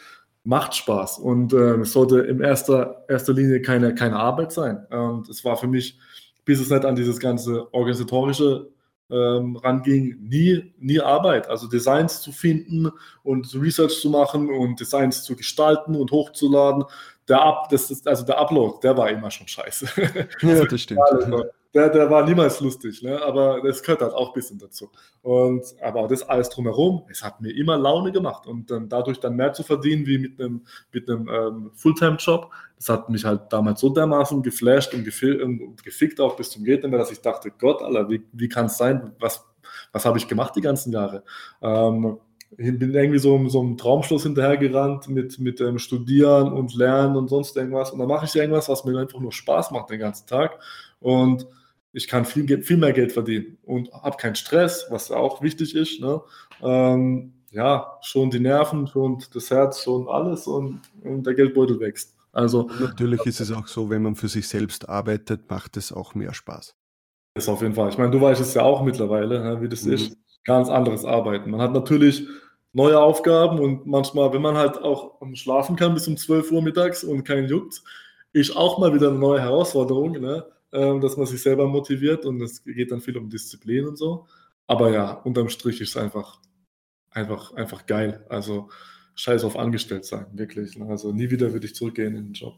macht Spaß und äh, es sollte in erster, erster Linie keine, keine Arbeit sein. Und es war für mich, bis es nicht an dieses ganze organisatorische ähm, ranging, nie, nie Arbeit. Also Designs zu finden und Research zu machen und Designs zu gestalten und hochzuladen. Der, Up, das ist, also der Upload, der war immer schon scheiße. Ja, das stimmt der, der war niemals lustig, ne? aber das gehört halt auch ein bisschen dazu. Und, aber das alles drumherum, es hat mir immer Laune gemacht und dann dadurch dann mehr zu verdienen wie mit einem, mit einem ähm, Fulltime-Job, das hat mich halt damals so dermaßen geflasht und, und gefickt auch bis zum Geht dass ich dachte, Gott, Alter, wie, wie kann es sein, was, was habe ich gemacht die ganzen Jahre? Ähm, ich bin irgendwie so, so einem Traumschluss hinterhergerannt mit, mit ähm, Studieren und Lernen und sonst irgendwas. Und dann mache ich irgendwas, was mir einfach nur Spaß macht den ganzen Tag. Und ich kann viel, viel mehr Geld verdienen und habe keinen Stress, was auch wichtig ist. Ne? Ähm, ja, schon die Nerven, schon das Herz, schon alles und, und der Geldbeutel wächst. Also natürlich ist es auch so, wenn man für sich selbst arbeitet, macht es auch mehr Spaß. Das auf jeden Fall. Ich meine, du weißt es ja auch mittlerweile, ne, wie das mhm. ist. Ganz anderes Arbeiten. Man hat natürlich neue Aufgaben und manchmal, wenn man halt auch schlafen kann bis um 12 Uhr mittags und keinen juckt, ist auch mal wieder eine neue Herausforderung. Ne? Äh, dass man sich selber motiviert und es geht dann viel um Disziplin und so. Aber ja, unterm Strich ist es einfach, einfach, einfach geil. Also scheiß auf angestellt sein, wirklich. Ne? Also nie wieder würde ich zurückgehen in den Job.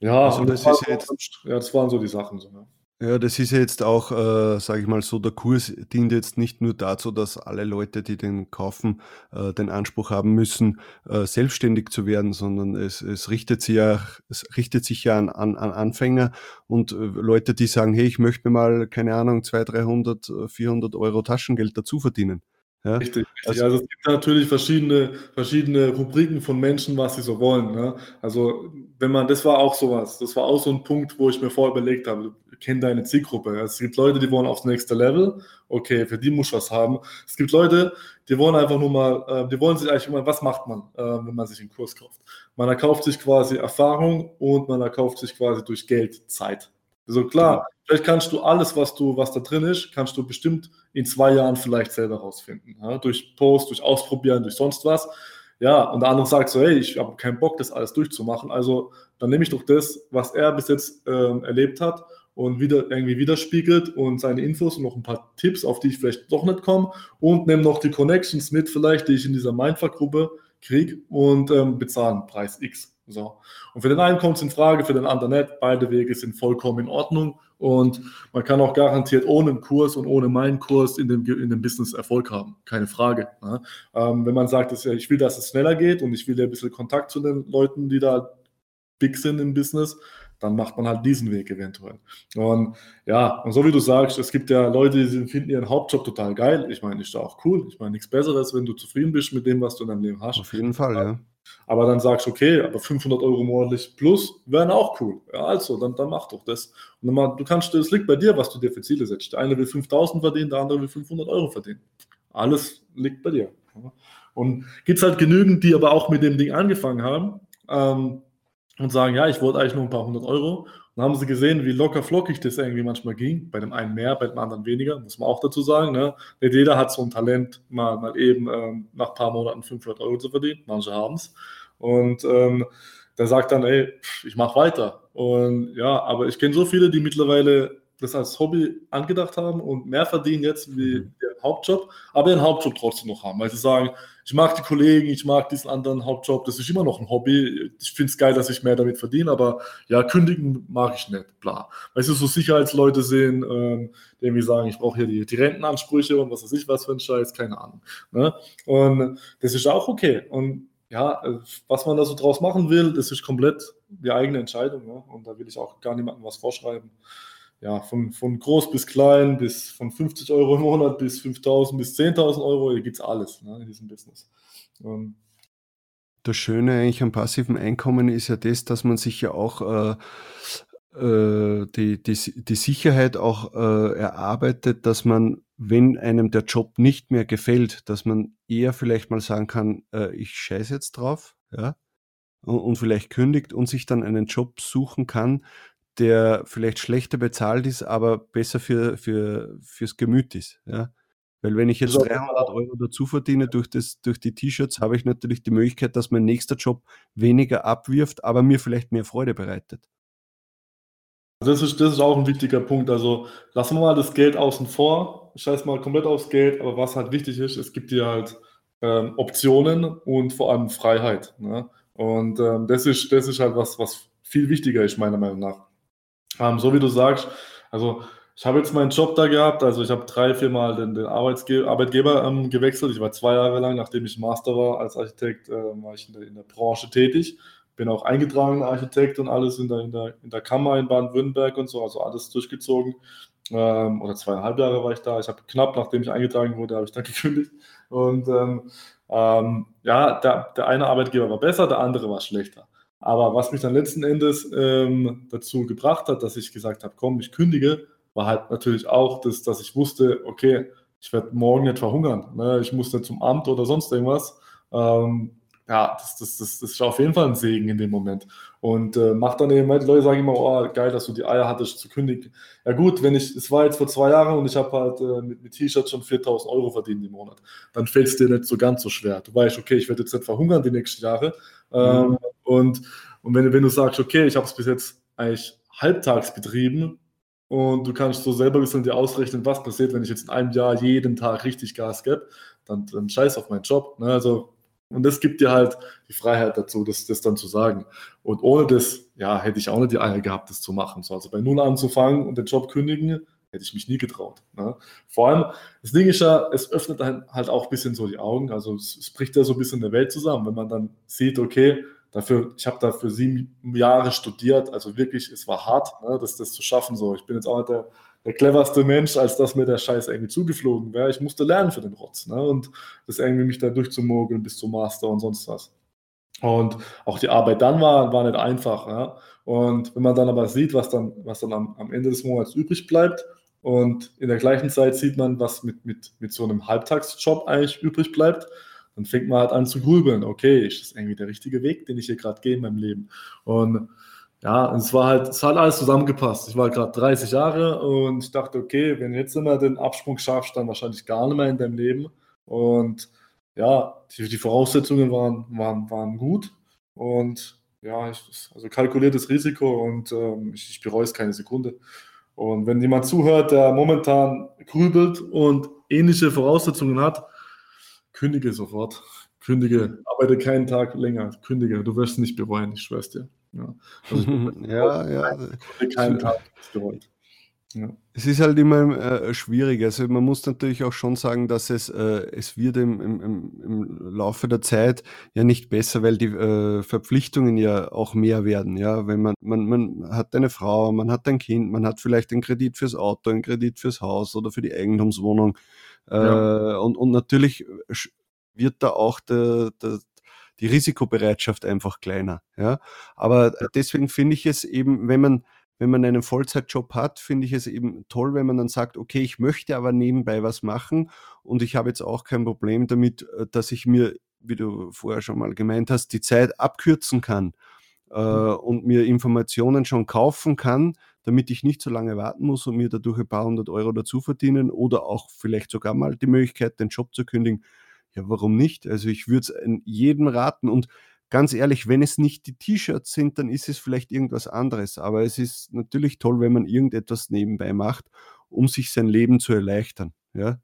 Ja, also das, das, ist jetzt, ja, das waren so die Sachen. So, ne? Ja, das ist jetzt auch, äh, sage ich mal so, der Kurs dient jetzt nicht nur dazu, dass alle Leute, die den kaufen, äh, den Anspruch haben müssen, äh, selbstständig zu werden, sondern es, es, richtet, sich ja, es richtet sich ja an, an, an Anfänger und äh, Leute, die sagen, hey, ich möchte mal, keine Ahnung, 200, 300, 400 Euro Taschengeld dazu verdienen. Ja? Richtig, richtig. Also, also, es gibt natürlich verschiedene, verschiedene Rubriken von Menschen, was sie so wollen. Ne? Also wenn man, das war auch sowas, das war auch so ein Punkt, wo ich mir vorher überlegt habe, kenn deine Zielgruppe. Es gibt Leute, die wollen aufs nächste Level, okay, für die muss was haben. Es gibt Leute, die wollen einfach nur mal, äh, die wollen sich eigentlich immer, was macht man, äh, wenn man sich einen Kurs kauft? Man erkauft sich quasi Erfahrung und man erkauft sich quasi durch Geld Zeit. Also klar, vielleicht kannst du alles, was du, was da drin ist, kannst du bestimmt in zwei Jahren vielleicht selber rausfinden. Ja? Durch Post, durch Ausprobieren, durch sonst was. Ja, und der andere sagt so, hey, ich habe keinen Bock, das alles durchzumachen. Also dann nehme ich doch das, was er bis jetzt ähm, erlebt hat und wieder irgendwie widerspiegelt und seine Infos und noch ein paar Tipps, auf die ich vielleicht doch nicht komme und nehme noch die Connections mit, vielleicht, die ich in dieser Mindfuck-Gruppe kriege und ähm, bezahlen Preis X. So. Und für den einen kommt es in Frage, für den anderen nicht. Beide Wege sind vollkommen in Ordnung Und man kann auch garantiert ohne einen Kurs und ohne meinen Kurs in dem, in dem Business Erfolg haben. Keine Frage. Ne? Ähm, wenn man sagt, dass, ich will, dass es schneller geht und ich will ein bisschen Kontakt zu den Leuten, die da big sind im Business, dann macht man halt diesen Weg eventuell. Und ja, und so wie du sagst, es gibt ja Leute, die finden ihren Hauptjob total geil. Ich meine, ist da auch cool. Ich meine, nichts Besseres, wenn du zufrieden bist mit dem, was du in deinem Leben hast. Auf jeden Fall, ja. Aber dann sagst du, okay, aber 500 Euro monatlich plus wären auch cool. Ja, also, dann, dann mach doch das. Und dann, du kannst, es liegt bei dir, was du dir für Ziele setzt. Der eine will 5000 verdienen, der andere will 500 Euro verdienen. Alles liegt bei dir. Und gibt es halt genügend, die aber auch mit dem Ding angefangen haben. Ähm, und sagen, ja, ich wollte eigentlich nur ein paar hundert Euro. Dann haben sie gesehen, wie locker flockig das irgendwie manchmal ging. Bei dem einen mehr, bei dem anderen weniger, muss man auch dazu sagen. Ne? Nicht jeder hat so ein Talent, mal, mal eben ähm, nach ein paar Monaten 500 Euro zu verdienen. Manche haben es. Und ähm, der sagt dann, ey, ich mache weiter. Und ja, aber ich kenne so viele, die mittlerweile das als Hobby angedacht haben und mehr verdienen jetzt wie mhm. Hauptjob, aber den Hauptjob trotzdem noch haben, weil sie sagen, ich mag die Kollegen, ich mag diesen anderen Hauptjob, das ist immer noch ein Hobby. Ich finde es geil, dass ich mehr damit verdiene, aber ja, kündigen mag ich nicht, bla. Weißt du, so Sicherheitsleute sehen, ähm, die irgendwie sagen, ich brauche hier die, die, Rentenansprüche und was weiß ich was für ein Scheiß, keine Ahnung. Ne? Und das ist auch okay. Und ja, was man da so draus machen will, das ist komplett die eigene Entscheidung. Ne? Und da will ich auch gar niemandem was vorschreiben ja, von, von groß bis klein, bis von 50 Euro im Monat bis 5000 bis 10.000 Euro, hier gibt es alles ne, in diesem Business. Und das Schöne eigentlich am passiven Einkommen ist ja das, dass man sich ja auch äh, äh, die, die, die Sicherheit auch äh, erarbeitet, dass man, wenn einem der Job nicht mehr gefällt, dass man eher vielleicht mal sagen kann, äh, ich scheiße jetzt drauf, ja, und, und vielleicht kündigt und sich dann einen Job suchen kann, der vielleicht schlechter bezahlt ist, aber besser für, für, fürs Gemüt ist. Ja? Weil wenn ich jetzt 300 Euro dazu verdiene durch, das, durch die T-Shirts, habe ich natürlich die Möglichkeit, dass mein nächster Job weniger abwirft, aber mir vielleicht mehr Freude bereitet. Das ist, das ist auch ein wichtiger Punkt. Also lassen wir mal das Geld außen vor. Scheiß mal komplett aufs Geld, aber was halt wichtig ist, es gibt dir halt ähm, Optionen und vor allem Freiheit. Ne? Und ähm, das, ist, das ist halt was, was viel wichtiger ist, meiner Meinung nach. Ähm, so wie du sagst, also ich habe jetzt meinen Job da gehabt, also ich habe drei, vier Mal den, den Arbeitsge Arbeitgeber ähm, gewechselt. Ich war zwei Jahre lang, nachdem ich Master war als Architekt, äh, war ich in der, in der, Branche tätig. Bin auch eingetragener Architekt und alles in der, in der, in der Kammer in Baden-Württemberg und so, also alles durchgezogen. Ähm, oder zweieinhalb Jahre war ich da. Ich habe knapp, nachdem ich eingetragen wurde, habe ich dann gekündigt. Und ähm, ähm, ja, der, der eine Arbeitgeber war besser, der andere war schlechter. Aber was mich dann letzten Endes ähm, dazu gebracht hat, dass ich gesagt habe, komm, ich kündige, war halt natürlich auch, das, dass ich wusste, okay, ich werde morgen nicht verhungern. Ne? Ich muss nicht zum Amt oder sonst irgendwas. Ähm, ja, das, das, das, das ist auf jeden Fall ein Segen in dem Moment. Und äh, macht dann eben, die Leute sagen immer, oh, geil, dass du die Eier hattest zu kündigen. Ja gut, wenn ich, es war jetzt vor zwei Jahren und ich habe halt äh, mit, mit T-Shirts schon 4000 Euro verdient im Monat, dann fällt es dir nicht so ganz so schwer. Du weißt, okay, ich werde jetzt nicht verhungern die nächsten Jahre. Ähm, mhm. Und, und wenn, wenn du sagst, okay, ich habe es bis jetzt eigentlich halbtags betrieben und du kannst so selber ein bisschen dir ausrechnen, was passiert, wenn ich jetzt in einem Jahr jeden Tag richtig Gas gebe, dann, dann scheiß auf meinen Job. Ne? Also, und das gibt dir halt die Freiheit dazu, das, das dann zu sagen. Und ohne das, ja, hätte ich auch nicht die Eier gehabt, das zu machen. So, also bei Null anzufangen und den Job kündigen, hätte ich mich nie getraut. Ne? Vor allem, das Ding ist ja, es öffnet halt auch ein bisschen so die Augen. Also es, es bricht ja so ein bisschen der Welt zusammen, wenn man dann sieht, okay, Dafür, ich habe dafür sieben Jahre studiert, also wirklich, es war hart, ne, das, das zu schaffen. So, ich bin jetzt auch nicht der, der cleverste Mensch, als dass mir der Scheiß irgendwie zugeflogen wäre. Ich musste lernen für den Rotz, ne, und das irgendwie mich da durchzumogeln bis zum Master und sonst was. Und auch die Arbeit dann war, war nicht einfach. Ja. Und wenn man dann aber sieht, was dann, was dann am, am Ende des Monats übrig bleibt, und in der gleichen Zeit sieht man, was mit, mit, mit so einem Halbtagsjob eigentlich übrig bleibt, dann fängt man halt an zu grübeln, okay, ist das irgendwie der richtige Weg, den ich hier gerade gehe in meinem Leben? Und ja, es war halt, es hat alles zusammengepasst. Ich war gerade 30 Jahre und ich dachte, okay, wenn du jetzt immer den Absprung schaffst, dann wahrscheinlich gar nicht mehr in deinem Leben. Und ja, die, die Voraussetzungen waren, waren, waren gut und ja, ich, also kalkuliertes Risiko und ähm, ich, ich bereue es keine Sekunde. Und wenn jemand zuhört, der momentan grübelt und ähnliche Voraussetzungen hat, Kündige sofort. Kündige, arbeite keinen Tag länger. Kündige, du wirst es nicht bereuen, ich schwör's dir. Ja, also ja, ja. Keinen Tag. Ja. Es ist halt immer äh, schwierig. Also man muss natürlich auch schon sagen, dass es, äh, es wird im, im, im Laufe der Zeit ja nicht besser, weil die äh, Verpflichtungen ja auch mehr werden. Ja, wenn man, man, man hat eine Frau, man hat ein Kind, man hat vielleicht einen Kredit fürs Auto, einen Kredit fürs Haus oder für die Eigentumswohnung. Äh, ja. und, und natürlich wird da auch der, der, die Risikobereitschaft einfach kleiner. Ja, aber deswegen finde ich es eben, wenn man wenn man einen Vollzeitjob hat, finde ich es eben toll, wenn man dann sagt, okay, ich möchte aber nebenbei was machen und ich habe jetzt auch kein Problem damit, äh, dass ich mir, wie du vorher schon mal gemeint hast, die Zeit abkürzen kann äh, mhm. und mir Informationen schon kaufen kann, damit ich nicht so lange warten muss und mir dadurch ein paar hundert Euro dazu verdienen oder auch vielleicht sogar mal die Möglichkeit, den Job zu kündigen. Ja, warum nicht? Also ich würde es jedem raten und ganz ehrlich, wenn es nicht die T-Shirts sind, dann ist es vielleicht irgendwas anderes. Aber es ist natürlich toll, wenn man irgendetwas nebenbei macht, um sich sein Leben zu erleichtern. Ja,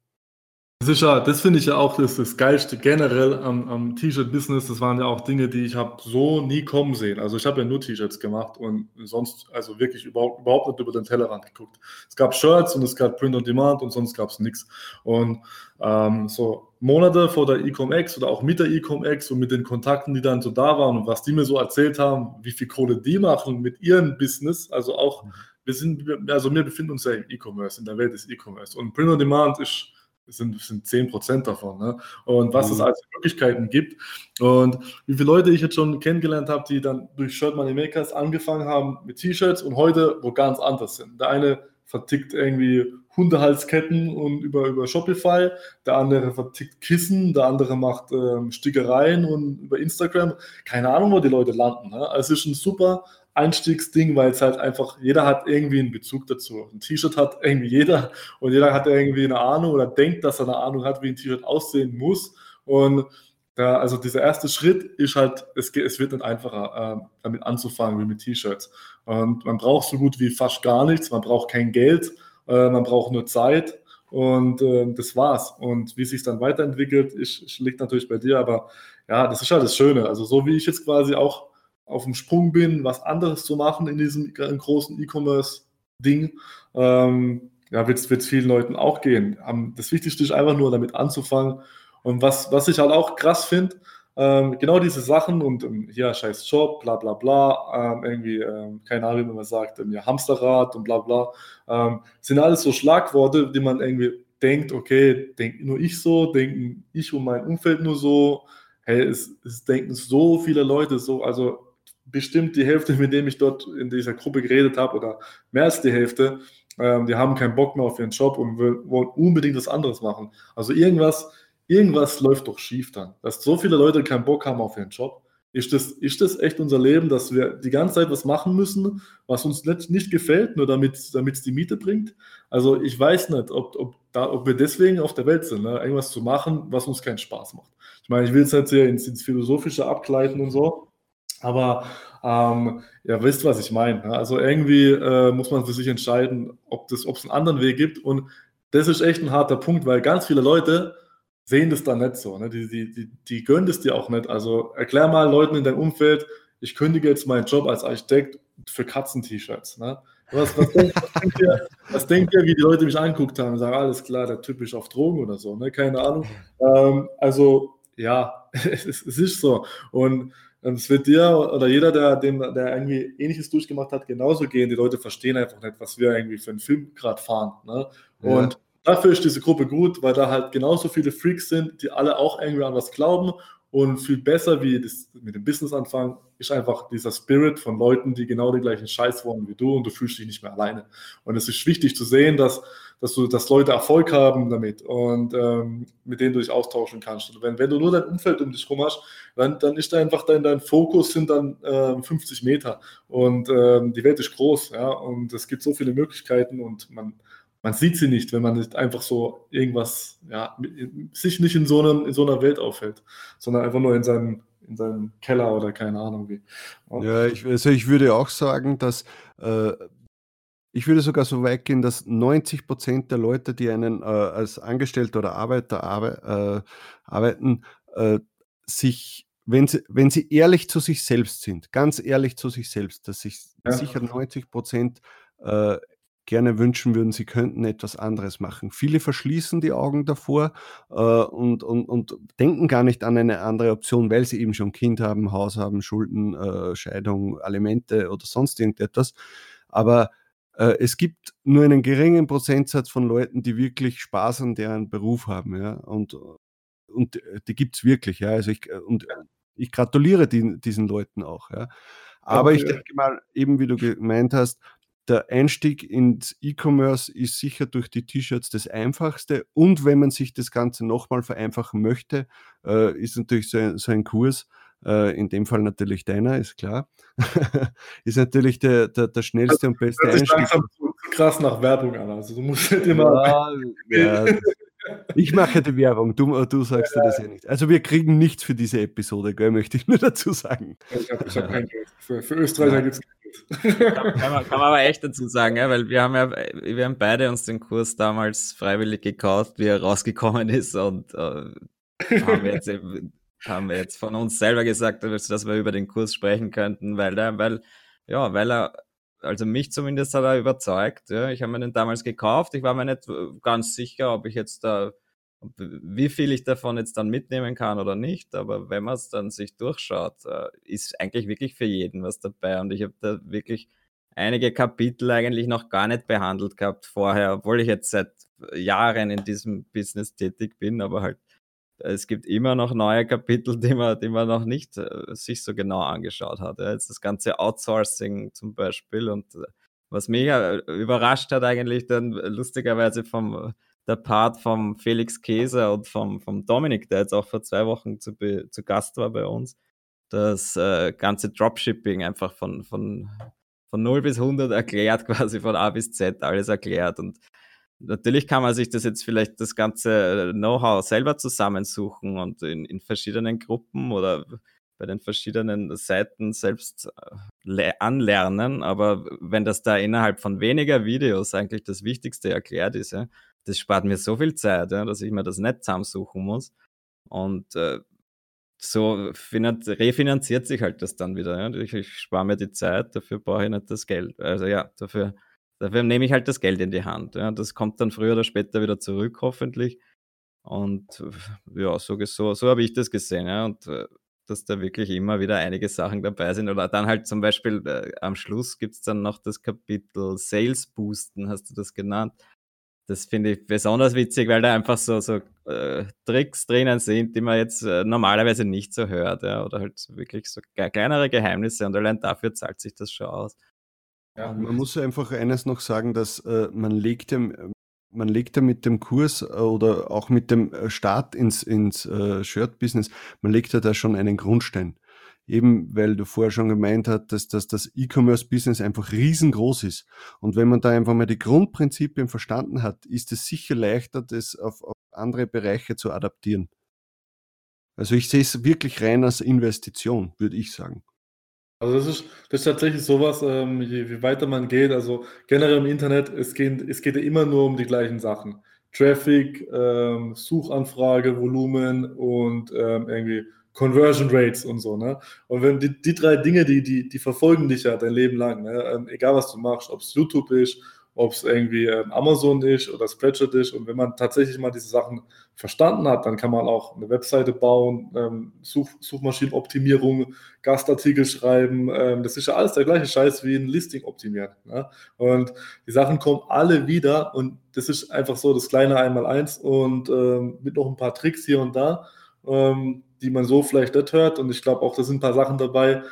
ja, das finde ich ja auch das, das Geilste generell am, am T-Shirt-Business. Das waren ja auch Dinge, die ich habe so nie kommen sehen. Also ich habe ja nur T-Shirts gemacht und sonst also wirklich überhaupt, überhaupt nicht über den Tellerrand geguckt. Es gab Shirts und es gab Print on Demand und sonst gab es nichts. Und ähm, so Monate vor der Ecom-X oder auch mit der Ecom-X und mit den Kontakten, die dann so da waren und was die mir so erzählt haben, wie viel Kohle die machen mit ihrem Business, also auch, wir sind, also wir befinden uns ja im E-Commerce, in der Welt des E-Commerce. Und Print on Demand ist sind, sind 10 Prozent davon. Ne? Und was mhm. es als Möglichkeiten gibt und wie viele Leute ich jetzt schon kennengelernt habe, die dann durch Shirt Money Makers angefangen haben mit T-Shirts und heute wo ganz anders sind. Der eine vertickt irgendwie Hundehalsketten und über, über Shopify, der andere vertickt Kissen, der andere macht ähm, Stickereien und über Instagram. Keine Ahnung, wo die Leute landen. Ne? Also es ist ein super Einstiegsding, weil es halt einfach, jeder hat irgendwie einen Bezug dazu. Ein T-Shirt hat irgendwie jeder und jeder hat irgendwie eine Ahnung oder denkt, dass er eine Ahnung hat, wie ein T-Shirt aussehen muss. Und da, also dieser erste Schritt ist halt, es, geht, es wird nicht einfacher, äh, damit anzufangen wie mit T-Shirts. Und man braucht so gut wie fast gar nichts, man braucht kein Geld, äh, man braucht nur Zeit und äh, das war's. Und wie sich dann weiterentwickelt, ist, liegt natürlich bei dir, aber ja, das ist halt das Schöne. Also so wie ich jetzt quasi auch auf dem Sprung bin, was anderes zu machen in diesem großen E-Commerce-Ding, ähm, ja, wird es vielen Leuten auch gehen. Das Wichtigste ist einfach nur damit anzufangen. Und was, was ich halt auch krass finde, ähm, genau diese Sachen und ähm, ja, scheiß Job, bla bla bla, ähm, irgendwie, ähm, keine Ahnung, wie man sagt, ähm, ja, Hamsterrad und bla bla, ähm, sind alles so Schlagworte, die man irgendwie denkt, okay, denkt nur ich so, denken ich und mein Umfeld nur so, hey, es, es denken so viele Leute so, also bestimmt die Hälfte, mit dem ich dort in dieser Gruppe geredet habe, oder mehr als die Hälfte, ähm, die haben keinen Bock mehr auf ihren Job und wollen unbedingt was anderes machen. Also irgendwas, irgendwas läuft doch schief dann. Dass so viele Leute keinen Bock haben auf ihren Job. Ist das, ist das echt unser Leben, dass wir die ganze Zeit was machen müssen, was uns nicht, nicht gefällt, nur damit es die Miete bringt? Also ich weiß nicht, ob, ob, da, ob wir deswegen auf der Welt sind, ne? irgendwas zu machen, was uns keinen Spaß macht. Ich meine, ich will es jetzt hier ins, ins Philosophische abgleiten und so, aber ähm, ja, wisst, was ich meine. Ne? Also irgendwie äh, muss man für sich entscheiden, ob es einen anderen Weg gibt. Und das ist echt ein harter Punkt, weil ganz viele Leute sehen das dann nicht so. Ne? Die, die, die, die gönnen es dir auch nicht. Also erklär mal Leuten in deinem Umfeld, ich kündige jetzt meinen Job als Architekt für Katzen-T-Shirts. Ne? Was, was, denkt, was, denkt ihr, wie die Leute mich anguckt haben sagen, alles klar, der typisch auf Drogen oder so, ne? keine Ahnung. Ähm, also ja, es, es, ist so. Und es wird dir oder jeder, der, dem, der irgendwie Ähnliches durchgemacht hat, genauso gehen. Die Leute verstehen einfach nicht, was wir irgendwie für einen Film gerade fahren. Ne? Und ja. dafür ist diese Gruppe gut, weil da halt genauso viele Freaks sind, die alle auch irgendwie an was glauben. Und viel besser wie das mit dem Business anfangen, ist einfach dieser Spirit von Leuten, die genau den gleichen Scheiß wollen wie du und du fühlst dich nicht mehr alleine. Und es ist wichtig zu sehen, dass dass du, dass Leute Erfolg haben damit und ähm, mit denen du dich austauschen kannst. Und wenn, wenn du nur dein Umfeld um dich herum hast, dann, dann ist da einfach dein, dein Fokus sind dann äh, 50 Meter und ähm, die Welt ist groß, ja, und es gibt so viele Möglichkeiten und man, man sieht sie nicht, wenn man nicht einfach so irgendwas, ja, sich nicht in so, einem, in so einer Welt aufhält, sondern einfach nur in seinem, in seinem Keller oder keine Ahnung wie. Ja, ich, also ich würde auch sagen, dass äh, ich würde sogar so weit gehen, dass 90 Prozent der Leute, die einen äh, als Angestellter oder Arbeiter arbe äh, arbeiten, äh, sich, wenn sie, wenn sie ehrlich zu sich selbst sind, ganz ehrlich zu sich selbst, dass sich ja. sicher 90 Prozent äh, gerne wünschen würden, sie könnten etwas anderes machen. Viele verschließen die Augen davor äh, und, und, und denken gar nicht an eine andere Option, weil sie eben schon Kind haben, Haus haben, Schulden, äh, Scheidung, Alimente oder sonst irgendetwas. Aber äh, es gibt nur einen geringen Prozentsatz von Leuten, die wirklich Spaß an deren Beruf haben. Ja? Und, und die gibt es wirklich. Ja? Also ich, und ich gratuliere die, diesen Leuten auch. Ja? Aber okay. ich denke mal, eben wie du gemeint hast, der Einstieg ins E-Commerce ist sicher durch die T-Shirts das einfachste. Und wenn man sich das Ganze nochmal vereinfachen möchte, äh, ist natürlich so ein, so ein Kurs, äh, in dem Fall natürlich deiner, ist klar, ist natürlich der, der, der schnellste und beste Einstieg. Langsam zu, krass nach Werbung an. Also du musst halt immer. Ja, ja, ich mache die Werbung, du, du sagst ja. das ja nicht. Also wir kriegen nichts für diese Episode, gell, möchte ich nur dazu sagen. Ich habe hab kein Geld. Für, für Österreicher gibt es kein Geld. Kann, kann, man, kann man aber echt dazu sagen, ja, weil wir haben ja, wir haben beide uns den Kurs damals freiwillig gekauft, wie er rausgekommen ist und äh, haben, wir jetzt eben, haben wir jetzt von uns selber gesagt, dass wir über den Kurs sprechen könnten, weil der, weil, ja, weil er also mich zumindest hat er überzeugt. Ja. Ich habe mir den damals gekauft. Ich war mir nicht ganz sicher, ob ich jetzt da, wie viel ich davon jetzt dann mitnehmen kann oder nicht. Aber wenn man es dann sich durchschaut, äh, ist eigentlich wirklich für jeden was dabei. Und ich habe da wirklich einige Kapitel eigentlich noch gar nicht behandelt gehabt vorher, obwohl ich jetzt seit Jahren in diesem Business tätig bin, aber halt es gibt immer noch neue Kapitel, die man, die man noch nicht äh, sich so genau angeschaut hat. Ja. Jetzt das ganze Outsourcing zum Beispiel und äh, was mich äh, überrascht hat eigentlich dann lustigerweise vom der Part vom Felix Käser und vom, vom Dominik, der jetzt auch vor zwei Wochen zu, zu Gast war bei uns, das äh, ganze Dropshipping einfach von, von, von 0 bis 100 erklärt, quasi von A bis Z alles erklärt und Natürlich kann man sich das jetzt vielleicht das ganze Know-how selber zusammensuchen und in, in, verschiedenen Gruppen oder bei den verschiedenen Seiten selbst äh, anlernen. Aber wenn das da innerhalb von weniger Videos eigentlich das Wichtigste erklärt ist, ja, das spart mir so viel Zeit, ja, dass ich mir das nicht zusammensuchen muss. Und äh, so refinanziert sich halt das dann wieder. Ja. Ich, ich spare mir die Zeit, dafür brauche ich nicht das Geld. Also ja, dafür Dafür nehme ich halt das Geld in die Hand. Ja. Das kommt dann früher oder später wieder zurück, hoffentlich. Und ja, so, so, so habe ich das gesehen. Ja. Und äh, dass da wirklich immer wieder einige Sachen dabei sind. Oder dann halt zum Beispiel äh, am Schluss gibt es dann noch das Kapitel Sales Boosten, hast du das genannt. Das finde ich besonders witzig, weil da einfach so, so äh, Tricks drinnen sind, die man jetzt äh, normalerweise nicht so hört. Ja. Oder halt wirklich so kleinere Geheimnisse und allein dafür zahlt sich das schon aus. Ja, man muss einfach eines noch sagen, dass äh, man legt ja, man legt ja mit dem Kurs äh, oder auch mit dem äh, Start ins, ins äh, Shirt-Business, man legt ja da schon einen Grundstein. Eben, weil du vorher schon gemeint hast, dass, dass das E-Commerce-Business einfach riesengroß ist. Und wenn man da einfach mal die Grundprinzipien verstanden hat, ist es sicher leichter, das auf, auf andere Bereiche zu adaptieren. Also ich sehe es wirklich rein als Investition, würde ich sagen. Also das ist, das ist tatsächlich sowas, ähm, je, je weiter man geht, also generell im Internet, es geht, es geht ja immer nur um die gleichen Sachen. Traffic, ähm, Suchanfrage, Volumen und ähm, irgendwie Conversion Rates und so, ne? Und wenn die, die drei Dinge, die, die, die verfolgen dich ja dein Leben lang, ne? Ähm, egal was du machst, ob es YouTube ist, ob es irgendwie ähm, Amazon ist oder Spreadshirt ist. Und wenn man tatsächlich mal diese Sachen verstanden hat, dann kann man auch eine Webseite bauen, ähm, Such Suchmaschinenoptimierung, Gastartikel schreiben. Ähm, das ist ja alles der gleiche Scheiß wie ein Listing optimieren. Ne? Und die Sachen kommen alle wieder und das ist einfach so das kleine Einmal-Eins und ähm, mit noch ein paar Tricks hier und da, ähm, die man so vielleicht nicht hört. Und ich glaube auch, da sind ein paar Sachen dabei,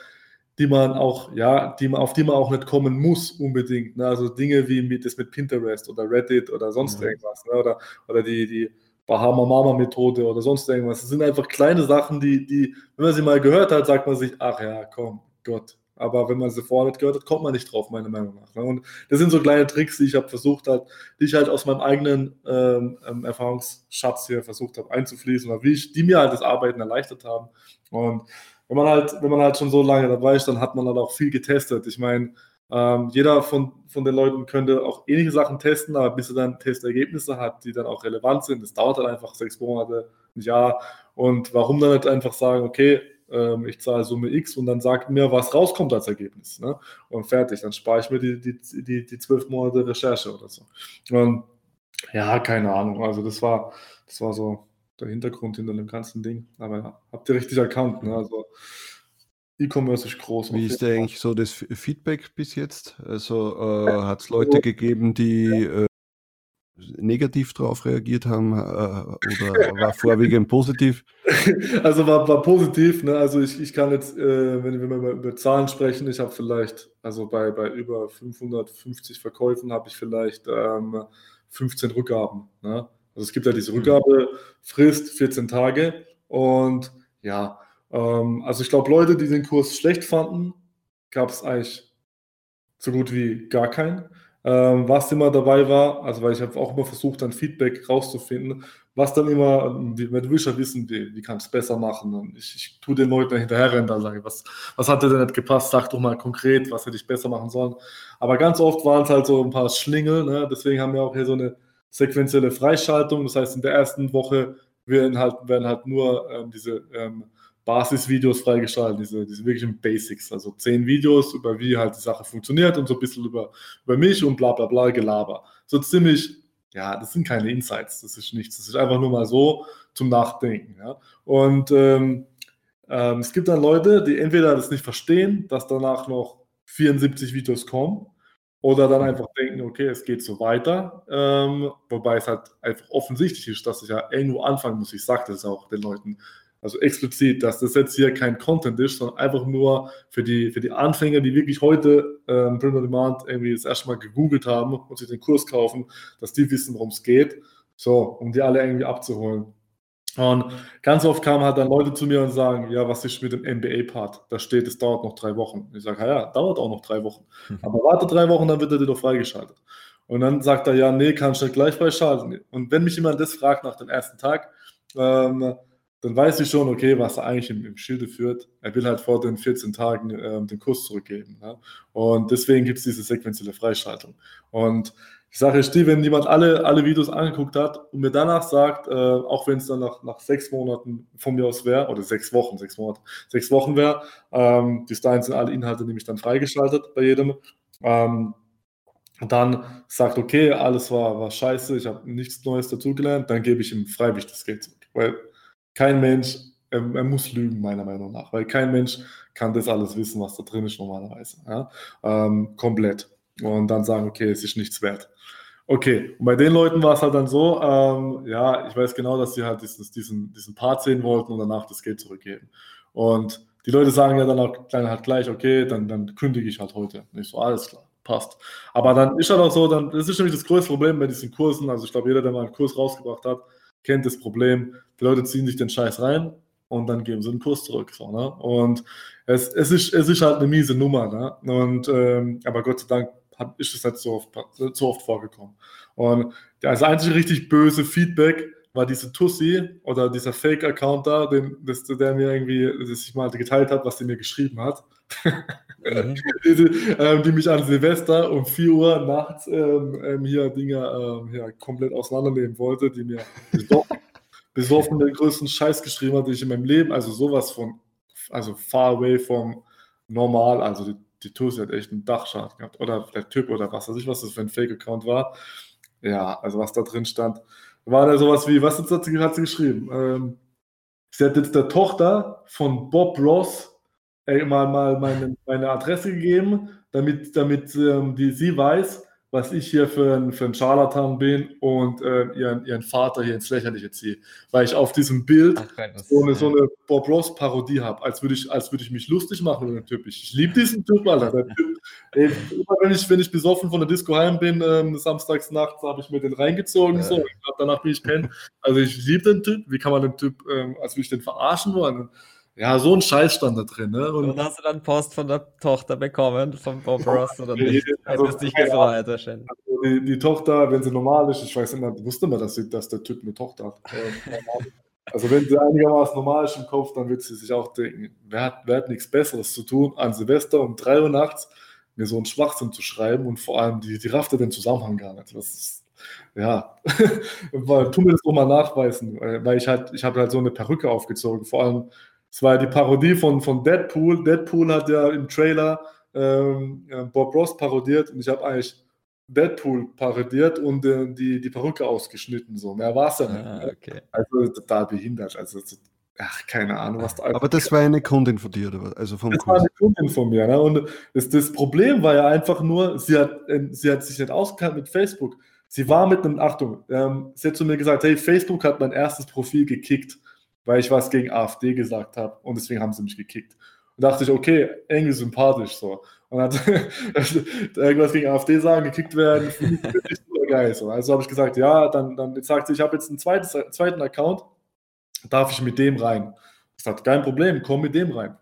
die man auch, ja, die man, auf die man auch nicht kommen muss unbedingt. Ne? Also Dinge wie mit, das mit Pinterest oder Reddit oder sonst mhm. irgendwas. Ne? Oder, oder die, die Bahama Mama Methode oder sonst irgendwas. Das sind einfach kleine Sachen, die, die, wenn man sie mal gehört hat, sagt man sich, ach ja, komm, Gott. Aber wenn man sie vorher nicht gehört hat, kommt man nicht drauf, meiner Meinung nach. Ne? Und das sind so kleine Tricks, die ich habe versucht hat, die ich halt aus meinem eigenen ähm, ähm, Erfahrungsschatz hier versucht habe einzufließen oder wie ich, die mir halt das Arbeiten erleichtert haben. Und wenn man halt, wenn man halt schon so lange dabei ist, dann hat man halt auch viel getestet. Ich meine, ähm, jeder von, von den Leuten könnte auch ähnliche Sachen testen, aber bis er dann Testergebnisse hat, die dann auch relevant sind, das dauert dann einfach sechs Monate, ein Jahr. Und warum dann nicht einfach sagen, okay, ähm, ich zahle Summe X und dann sagt mir, was rauskommt als Ergebnis. Ne? Und fertig, dann spare ich mir die, die, die, die zwölf Monate Recherche oder so. Und ja, keine Ahnung. Also das war, das war so der Hintergrund hinter dem ganzen Ding. Aber ja, habt ihr richtig erkannt. Ne? Also E-Commerce ist groß. Wie ist denn eigentlich so das Feedback bis jetzt? Also äh, hat es Leute gegeben, die äh, negativ darauf reagiert haben äh, oder war vorwiegend positiv? Also war, war positiv. Ne? Also ich, ich kann jetzt, äh, wenn wir mal über Zahlen sprechen, ich habe vielleicht, also bei, bei über 550 Verkäufen habe ich vielleicht ähm, 15 Rückgaben. Ne? Also es gibt ja diese hm. Rückgabefrist, 14 Tage. Und ja, ähm, also ich glaube, Leute, die den Kurs schlecht fanden, gab es eigentlich so gut wie gar keinen. Ähm, was immer dabei war, also weil ich habe auch immer versucht, dann Feedback rauszufinden, was dann immer, wie, du willst ja wissen, wie, wie kann ich es besser machen. Und ich, ich tue den Leuten hinterher rennen, da sage ich, was, was hat dir denn nicht gepasst? Sag doch mal konkret, was hätte ich besser machen sollen. Aber ganz oft waren es halt so ein paar Schlingel, ne? deswegen haben wir auch hier so eine sequenzielle Freischaltung. Das heißt, in der ersten Woche werden halt, werden halt nur ähm, diese ähm, Basisvideos freigeschaltet, diese, diese wirklichen Basics, also zehn Videos über wie halt die Sache funktioniert und so ein bisschen über, über mich und bla bla bla Gelaber. So ziemlich, ja, das sind keine Insights, das ist nichts, das ist einfach nur mal so zum Nachdenken. Ja? Und ähm, ähm, es gibt dann Leute, die entweder das nicht verstehen, dass danach noch 74 Videos kommen oder dann einfach denken, okay, es geht so weiter. Ähm, wobei es halt einfach offensichtlich ist, dass ich ja irgendwo anfangen muss. Ich sage das auch den Leuten also explizit, dass das jetzt hier kein Content ist, sondern einfach nur für die, für die Anfänger, die wirklich heute ähm, Print on Demand irgendwie das erste Mal gegoogelt haben und sich den Kurs kaufen, dass die wissen, worum es geht. So, um die alle irgendwie abzuholen. Und ganz oft kamen halt dann Leute zu mir und sagen, ja, was ist mit dem MBA-Part? Da steht, es dauert noch drei Wochen. Ich sage, ja, dauert auch noch drei Wochen. Mhm. Aber warte drei Wochen, dann wird er dir doch freigeschaltet. Und dann sagt er, ja, nee, kannst du nicht gleich freischalten. Und wenn mich jemand das fragt nach dem ersten Tag, ähm, dann weiß ich schon, okay, was er eigentlich im, im Schilde führt. Er will halt vor den 14 Tagen ähm, den Kurs zurückgeben. Ne? Und deswegen gibt es diese sequenzielle Freischaltung. Und ich sage dir, wenn jemand alle, alle Videos angeguckt hat und mir danach sagt, äh, auch wenn es dann nach, nach sechs Monaten von mir aus wäre, oder sechs Wochen, sechs Monate, sechs Wochen wäre, ähm, bis dahin sind alle Inhalte nämlich dann freigeschaltet bei jedem, ähm, dann sagt, okay, alles war, war scheiße, ich habe nichts Neues dazugelernt, dann gebe ich ihm freiwillig das Geld zurück. Weil kein Mensch, er, er, muss lügen, meiner Meinung nach, weil kein Mensch kann das alles wissen, was da drin ist normalerweise. Ja? Ähm, komplett. Und dann sagen, okay, es ist nichts wert. Okay, und bei den Leuten war es halt dann so, ähm, ja, ich weiß genau, dass sie halt dieses, diesen, diesen Part sehen wollten und danach das Geld zurückgeben. Und die Leute sagen ja dann auch dann halt gleich, okay, dann, dann kündige ich halt heute. Nicht so, alles klar, passt. Aber dann ist halt auch so, dann, das ist nämlich das größte Problem bei diesen Kursen. Also ich glaube, jeder, der mal einen Kurs rausgebracht hat, kennt das Problem. Die Leute ziehen sich den Scheiß rein und dann geben sie den Kurs zurück. So, ne? Und es, es, ist, es ist halt eine miese Nummer. Ne? Und, ähm, aber Gott sei Dank hat, ist es nicht so oft, so oft vorgekommen. Und das einzige richtig böse Feedback war diese Tussi oder dieser Fake-Account da, den, das, der mir irgendwie, das ich mal geteilt habe, was der mir geschrieben hat. Mhm. die, ähm, die, mich an Silvester um 4 Uhr nachts ähm, ähm, hier Dinge ähm, hier komplett auseinandernehmen wollte, die mir besoffen, besoffen den größten Scheiß geschrieben hat, den ich in meinem Leben, also sowas von, also far away vom normal, also die, die Tussi hat echt einen Dachschaden gehabt oder der Typ oder was weiß ich, was das für ein Fake-Account war. Ja, also was da drin stand, war da sowas wie, was hat sie, hat sie geschrieben? Ähm, sie hat jetzt der Tochter von Bob Ross äh, mal, mal meine, meine Adresse gegeben, damit, damit ähm, die, sie weiß, was ich hier für ein, für ein Scharlatan bin und äh, ihren, ihren Vater hier ins Lächerliche ziehe. Weil ich auf diesem Bild Ach, so, eine, so eine Bob Ross Parodie habe, als würde ich, als ich mich lustig machen über den Typ. Ich, ich liebe diesen Typ, Alter. Typ, ey, immer wenn ich, wenn ich besoffen von der Disco heim bin, ähm, samstags nachts, habe ich mir den reingezogen. Ja. So. Glaub, danach bin ich kennen. Also ich liebe den Typ. Wie kann man den Typ, ähm, als würde ich den verarschen wollen? Ja, so ein Scheiß stand da drin. Ne? Und, und hast du dann Post von der Tochter bekommen, von Bob Ross oder nicht? Also, hast dich gefreut wahrscheinlich. Also die, die, Tochter, wenn sie normal ist, ich weiß immer, wusste man, dass, sie, dass der Typ eine Tochter hat. also wenn sie einigermaßen normal ist im Kopf, dann wird sie sich auch denken, wer hat, wer hat nichts Besseres zu tun, an Silvester um 3 Uhr nachts mir so einen Schwachsinn zu schreiben und vor allem, die, die raffte den Zusammenhang gar nicht. Das ist, ja, tu mir das doch mal nachweisen, weil ich halt, ich habe halt so eine Perücke aufgezogen, vor allem Es war ja die Parodie von, von Deadpool. Deadpool hat ja im Trailer ähm, Bob Ross parodiert und ich habe eigentlich Deadpool parodiert und äh, die, die Perücke ausgeschnitten. So. Mehr war es ja nicht. Ah, okay. Also total behindert. Also, ach, keine Ahnung, was da. Aber das war eine Kundin von dir, oder? Also vom das Kurs. war eine Kundin von mir. Ne? Und das, das Problem war ja einfach nur, sie hat, äh, sie hat sich nicht ausgekannt mit Facebook. Sie war mit einem, Achtung, ähm, sie hat zu mir gesagt, hey, Facebook hat mein erstes Profil gekickt, weil ich was gegen AfD gesagt habe und deswegen haben sie mich gekickt. Und dachte ich, okay, irgendwie sympathisch so. Und hat irgendwas gegen AfD sagen, gekickt werden, finde ich super geil. So. Also habe ich gesagt, ja, dann, dann sagt sie, ich habe jetzt einen zweites, zweiten Account, darf ich mit dem rein? Ich sagte, kein Problem, komm mit dem rein.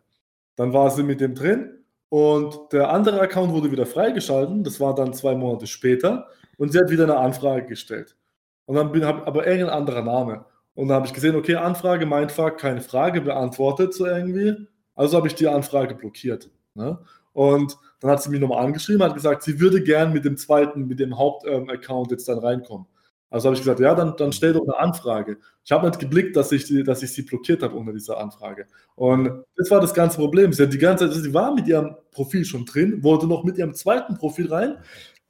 Dann war sie mit dem drin und der andere Account wurde wieder freigeschalten, das war dann zwei Monate später und sie hat wieder eine Anfrage gestellt. Und dann bin aber irgendein anderer Name. Und dann habe ich gesehen, okay, Anfrage, Mindfuck, keine Frage beantwortet so irgendwie. Also habe ich die Anfrage blockiert. Ne? Und dann hat sie mich nochmal angeschrieben, hat gesagt, sie würde gern mit dem zweiten, mit dem Hauptaccount ähm, jetzt dann reinkommen. Also habe ich gesagt, ja, dann, dann stell doch eine Anfrage. Ich habe nicht geblickt, dass ich, die, dass ich sie blockiert habe unter dieser Anfrage. Und das war das ganze Problem. Sie, hat die ganze Zeit, sie war mit ihrem Profil schon drin, wollte noch mit ihrem zweiten Profil rein.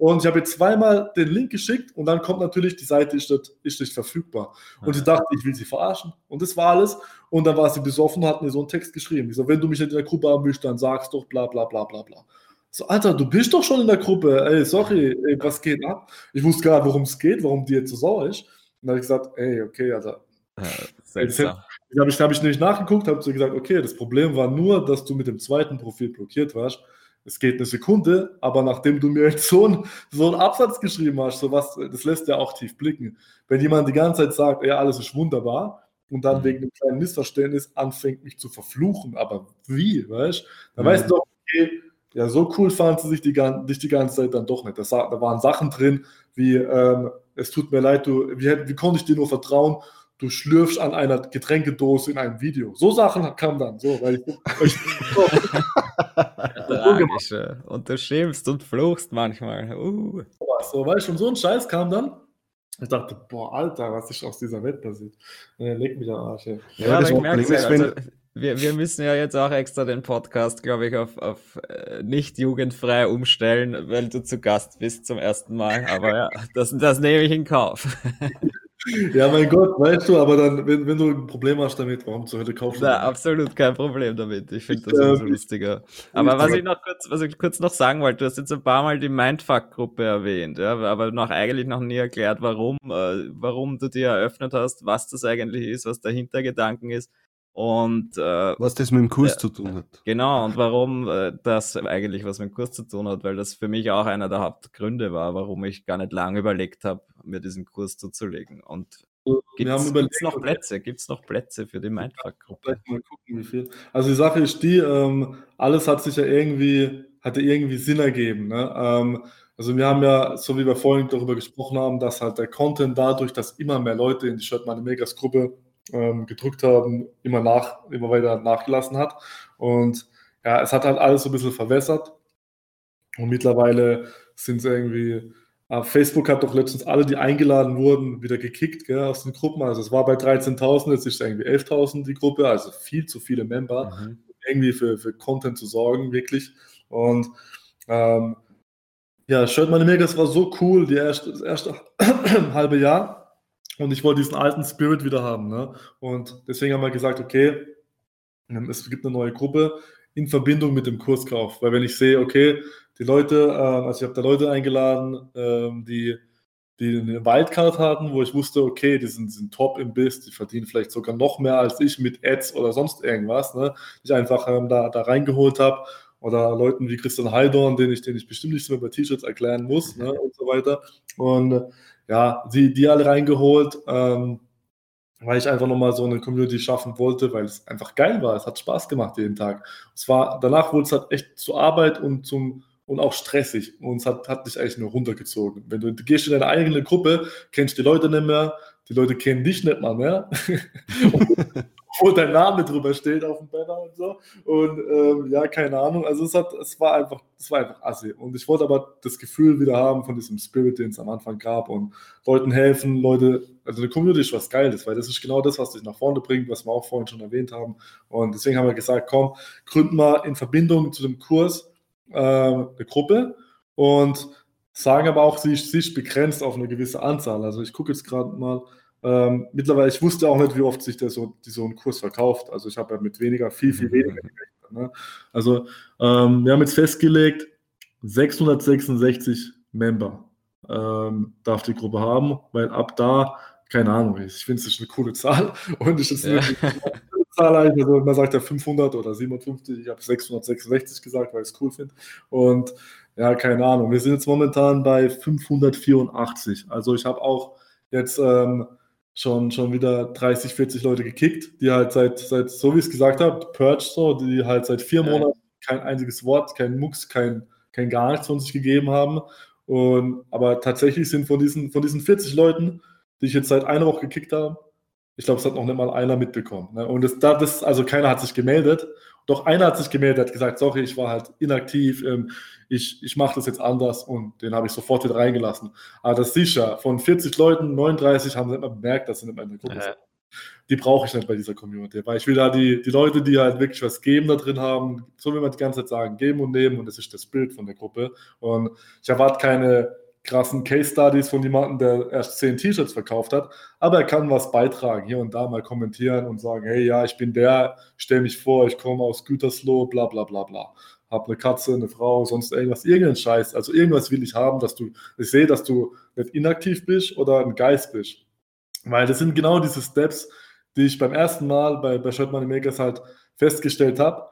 Und ich habe ihr zweimal den Link geschickt und dann kommt natürlich, die Seite ist nicht, ist nicht verfügbar. Und sie dachte, ich will sie verarschen. Und das war alles. Und dann war sie besoffen und hat mir so einen Text geschrieben. Ich so, wenn du mich nicht in der Gruppe haben willst, dann sagst doch bla bla bla bla bla. So, Alter, du bist doch schon in der Gruppe. Ey, sorry, ey, was geht ab? Ich wusste gar nicht, worum es geht, warum die jetzt so sauer ist. Und dann habe ich gesagt, ey, okay, Alter. Ja, jetzt habe ich, hab ich nämlich nachgeguckt, habe so gesagt, okay, das Problem war nur, dass du mit dem zweiten Profil blockiert warst. Es geht eine Sekunde, aber nachdem du mir jetzt so, ein, so einen Absatz geschrieben hast, so was, das lässt ja auch tief blicken. Wenn jemand die ganze Zeit sagt, ja, alles ist wunderbar, und dann mhm. wegen einem kleinen Missverständnis anfängt, mich zu verfluchen, aber wie, weißt du? Dann mhm. weißt du doch, okay, ja, so cool fand sie sich die, dich die ganze Zeit dann doch nicht. Das, da waren Sachen drin, wie, ähm, es tut mir leid, du, wie, wie konnte ich dir nur vertrauen? Du schlürfst an einer Getränkedose in einem Video. So Sachen kamen dann, so, weil ich, ich Tragisch, und du schimpfst und fluchst manchmal. Uh. So, du, und so ein Scheiß kam dann. Ich dachte, boah, Alter, was ist aus dieser Welt passiert? Leg mich am Arsch. Ja, ja das Problem ist, also, wir, wir müssen ja jetzt auch extra den Podcast, glaube ich, auf, auf äh, nicht jugendfrei umstellen, weil du zu Gast bist zum ersten Mal. Aber ja, das, das nehme ich in Kauf. Ja, mein Gott, weißt du, aber dann, wenn, wenn du ein Problem hast damit, warum zur Hölle kaufst du? Na, absolut kein Problem damit. Ich finde das äh, so lustiger. Aber was ich noch kurz, was ich kurz noch sagen wollte, du hast jetzt ein paar Mal die Mindfuck-Gruppe erwähnt, ja, aber noch eigentlich noch nie erklärt, warum, äh, warum du die eröffnet hast, was das eigentlich ist, was der Hintergedanken ist. Und äh, was das mit dem Kurs äh, zu tun hat. Genau, und warum äh, das eigentlich was mit dem Kurs zu tun hat, weil das für mich auch einer der Hauptgründe war, warum ich gar nicht lange überlegt habe, mir diesen Kurs zuzulegen. Und gibt es noch Plätze? Gibt es noch Plätze für die Mindfuck-Gruppe? Mal gucken, wie viel. Also die Sache ist die, ähm, alles hat sich ja irgendwie, hatte irgendwie Sinn ergeben. Ne? Ähm, also wir haben ja, so wie wir vorhin darüber gesprochen haben, dass halt der Content dadurch, dass immer mehr Leute in die Shirt Meine Megas Gruppe ähm, gedrückt haben, immer, nach, immer weiter nachgelassen hat. Und ja, es hat halt alles so ein bisschen verwässert. Und mittlerweile sind es irgendwie, äh, Facebook hat doch letztens alle, die eingeladen wurden, wieder gekickt gell, aus den Gruppen. Also es war bei 13.000, jetzt ist es irgendwie 11.000 die Gruppe, also viel zu viele Member, mhm. irgendwie für, für Content zu sorgen, wirklich. Und ähm, ja, Shirt Money Makers war so cool, die erste, das erste halbe Jahr. Und ich wollte diesen alten Spirit wieder haben. Ne? Und deswegen haben wir gesagt, okay, ähm, es gibt eine neue Gruppe in Verbindung mit dem Kurskauf. Weil wenn ich sehe, okay, die Leute, äh, also ich habe da Leute eingeladen, ähm, die, die eine Wildcard hatten, wo ich wusste, okay, die sind, sind top im Biss, die verdienen vielleicht sogar noch mehr als ich mit Ads oder sonst irgendwas, ne? die ich einfach ähm, da, da reingeholt habe. Oder Leuten wie Christian Heidorn, den ich, den ich bestimmt nicht mehr bei T-Shirts erklären muss ne? und so weiter. Und ja, die, die alle reingeholt, ähm, weil ich einfach nochmal so eine Community schaffen wollte, weil es einfach geil war. Es hat Spaß gemacht jeden Tag. Es war, danach wurde es halt echt zur Arbeit und zum und auch stressig. Und es hat, hat dich eigentlich nur runtergezogen. Wenn du, du gehst in deine eigene Gruppe, kennst die Leute nicht mehr, die Leute kennen dich nicht mal mehr. wo dein Name drüber steht auf dem Banner und so. Und ähm, ja, keine Ahnung. Also es hat, es war einfach, es war einfach assi. Und ich wollte aber das Gefühl wieder haben von diesem Spirit, den es am Anfang gab und Leuten helfen, Leute, also eine Community ist was Geiles, weil das ist genau das, was dich nach vorne bringt, was wir auch vorhin schon erwähnt haben. Und deswegen haben wir gesagt, komm, gründen wir in Verbindung zu dem Kurs äh, eine Gruppe und sagen aber auch, sie ist, sie begrenzt auf eine gewisse Anzahl. Also ich gucke jetzt gerade mal, ähm, mittlerweile, ich wusste auch nicht, wie oft sich der so, die, so ein Kurs verkauft. Also ich habe ja mit weniger, viel, viel mhm. weniger gerechnet. Ne? Also ähm, wir haben jetzt festgelegt, 666 Member ähm, darf die Gruppe haben, weil ab da, keine Ahnung, ich finde es eine coole Zahl und ich ist ja. eine Zahl also man sagt ja 500 oder 57, ich habe 666 gesagt, weil ich es cool finde und ja, keine Ahnung, wir sind jetzt momentan bei 584, also ich habe auch jetzt ähm, schon, schon wieder 30, 40 Leute gekickt, die halt seit, seit so wie ich es gesagt habe, Purge so, die halt seit vier. Monaten kein einziges Wort, kein Mux, kein, kein gar nichts von sich gegeben haben. Und, aber tatsächlich sind von diesen, von diesen 40 Leuten, die ich jetzt seit einer Woche gekickt habe, ich glaube, es hat noch nicht mal einer mitbekommen. Ne? Und das, das, also keiner hat sich gemeldet. Doch einer hat sich gemeldet, hat gesagt, sorry, ich war halt inaktiv, ähm, ich, ich mache das jetzt anders und den habe ich sofort wieder reingelassen. Aber das ist sicher, von 40 Leuten, 39 haben sie mal bemerkt, dass sie nicht mehr in der Gruppe sind. Die brauche ich nicht bei dieser Community, weil ich will da die, die Leute, die halt wirklich was geben da drin haben, so wie man die ganze Zeit sagen, geben und nehmen und das ist das Bild von der Gruppe. Und ich erwarte keine krassen Case Studies von jemandem, der erst zehn T-Shirts verkauft hat, aber er kann was beitragen, hier und da mal kommentieren und sagen, hey, ja, ich bin der, stell mich vor, ich komme aus Gütersloh, bla bla bla bla. Hab eine Katze, eine Frau, sonst irgendwas, irgendeinen Scheiß. Also irgendwas will ich haben, dass du, ich sehe, dass du nicht inaktiv bist oder ein Geist bist. Weil das sind genau diese Steps, die ich beim ersten Mal bei, bei Shirt Money Makers halt festgestellt habe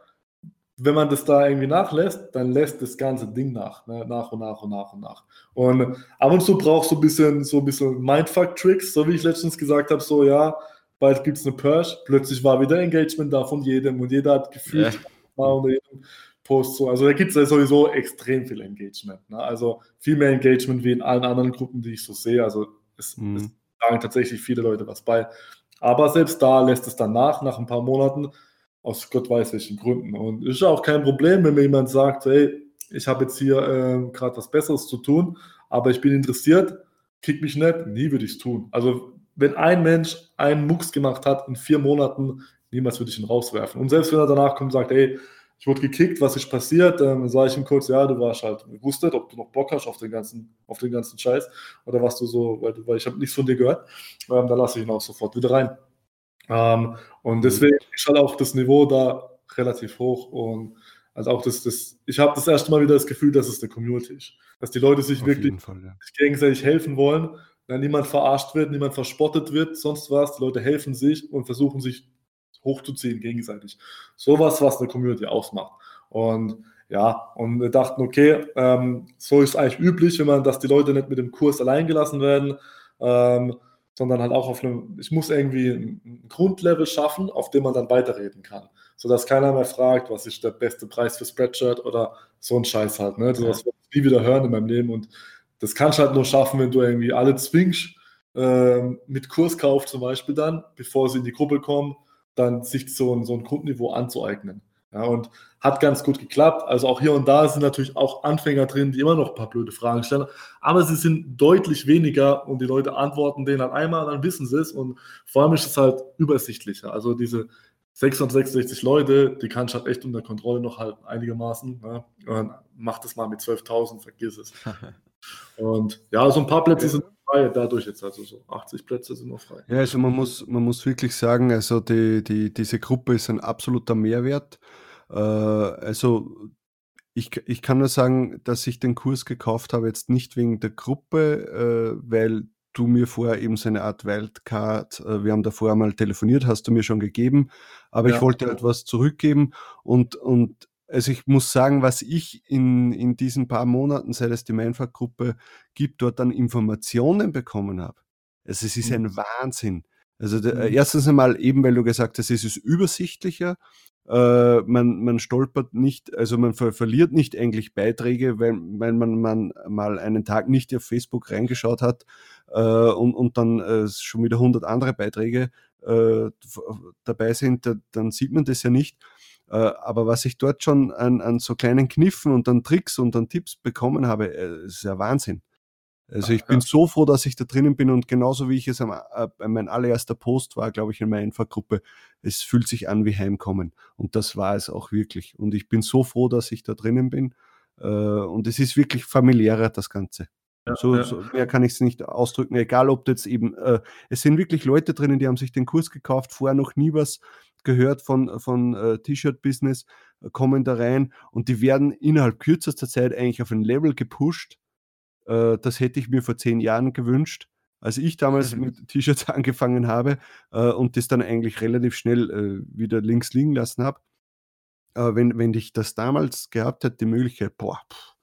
wenn man das da irgendwie nachlässt, dann lässt das ganze Ding nach, ne? nach und nach und nach und nach. Und ab und zu brauchst du ein bisschen, so ein bisschen Mindfuck-Tricks, so wie ich letztens gesagt habe, so ja, bald gibt es eine Purge, plötzlich war wieder Engagement da von jedem und jeder hat gefühlt yeah. mal unter jedem Post so. Also da gibt es ja sowieso extrem viel Engagement. Ne? Also viel mehr Engagement wie in allen anderen Gruppen, die ich so sehe. Also es, mhm. es sagen tatsächlich viele Leute was bei. Aber selbst da lässt es dann nach, nach ein paar Monaten aus Gott weiß welchen Gründen. Und ist auch kein Problem, wenn mir jemand sagt, hey, ich habe jetzt hier äh, gerade was Besseres zu tun, aber ich bin interessiert, kick mich nicht, nie würde ich es tun. Also wenn ein Mensch einen Mucks gemacht hat in vier Monaten, niemals würde ich ihn rauswerfen. Und selbst wenn er danach kommt und sagt, hey, ich wurde gekickt, was ist passiert, dann sage ich ihm kurz, ja, du warst halt gewusst, ob du noch Bock hast auf den ganzen, auf den ganzen Scheiß oder was du so, weil, weil ich habe nichts von dir gehört, ähm, da lasse ich ihn auch sofort wieder rein. Ähm, und mhm. deswegen ist halt auch das Niveau da relativ hoch und also auch das, das ich habe das erste Mal wieder das Gefühl, dass es eine Community ist. Dass die Leute sich Auf wirklich Fall, ja. sich gegenseitig helfen wollen, dass niemand verarscht wird, niemand verspottet wird, sonst was. Die Leute helfen sich und versuchen sich hochzuziehen gegenseitig. Sowas, was eine Community ausmacht. Und ja, und wir dachten, okay, ähm, so ist eigentlich üblich, wenn man, dass die Leute nicht mit dem Kurs allein gelassen werden. Ähm, sondern halt auch auf einem, ich muss irgendwie ein Grundlevel schaffen, auf dem man dann weiterreden kann. Sodass keiner mehr fragt, was ist der beste Preis für Spreadshirt oder so ein Scheiß halt. Ne? So, das werde ich nie wieder hören in meinem Leben. Und das kannst du halt nur schaffen, wenn du irgendwie alle zwingst, äh, mit Kurskauf zum Beispiel dann, bevor sie in die Gruppe kommen, dann sich so, so ein Grundniveau anzueignen. Ja, und hat ganz gut geklappt. Also auch hier und da sind natürlich auch Anfänger drin, die immer noch ein paar blöde Fragen stellen. Aber sie sind deutlich weniger und die Leute antworten denen dann einmal, dann wissen sie es. Und vor allem ist es halt übersichtlicher. Also diese 666 Leute, die kannst du halt echt unter Kontrolle noch halten, einigermaßen. Ne? Und mach das mal mit 12.000, vergiss es. und ja, so ein paar Plätze sind frei, dadurch jetzt also so 80 Plätze sind noch frei. Ja, also man muss, man muss wirklich sagen, also die, die, diese Gruppe ist ein absoluter Mehrwert. Äh, also ich, ich kann nur sagen, dass ich den Kurs gekauft habe, jetzt nicht wegen der Gruppe, äh, weil du mir vorher eben so eine Art Wildcard, äh, wir haben davor einmal telefoniert, hast du mir schon gegeben, aber ja. ich wollte etwas zurückgeben und, und also ich muss sagen, was ich in, in diesen paar Monaten, seit es die Mindfuck-Gruppe gibt, dort an Informationen bekommen habe. Also es ist mhm. ein Wahnsinn. Also der, mhm. erstens einmal eben, weil du gesagt hast, es ist übersichtlicher äh, man, man stolpert nicht, also man ver verliert nicht eigentlich Beiträge, weil, weil man, man mal einen Tag nicht auf Facebook reingeschaut hat. äh, und, und dann äh, schon wieder 100 andere Beiträge äh, dabei sind, da, dann sieht man das ja nicht. Äh, aber was ich dort schon an, an so kleinen Kniffen und an Tricks und an Tipps bekommen habe, äh, ist ja Wahnsinn. Also ich bin so froh, dass ich da drinnen bin und genauso wie ich es am, äh, mein allererster Post war, glaube ich, in meiner Infogruppe, es fühlt sich an wie Heimkommen. Und das war es auch wirklich. Und ich bin so froh, dass ich da drinnen bin. Äh, und es ist wirklich familiärer, das Ganze. Ja, so, ja. so, mehr kann ich es nicht ausdrücken, egal ob jetzt eben, äh, es sind wirklich Leute drinnen, die haben sich den Kurs gekauft, vorher noch nie was gehört von, von äh, T-Shirt-Business, äh, kommen da rein und die werden innerhalb kürzester Zeit eigentlich auf ein Level gepusht, äh, das hätte ich mir vor zehn Jahren gewünscht, als ich damals mhm. mit T-Shirts angefangen habe äh, und das dann eigentlich relativ schnell äh, wieder links liegen lassen habe. wenn, wenn ich das damals gehabt hätte, die Möglichkeit, boah, pff,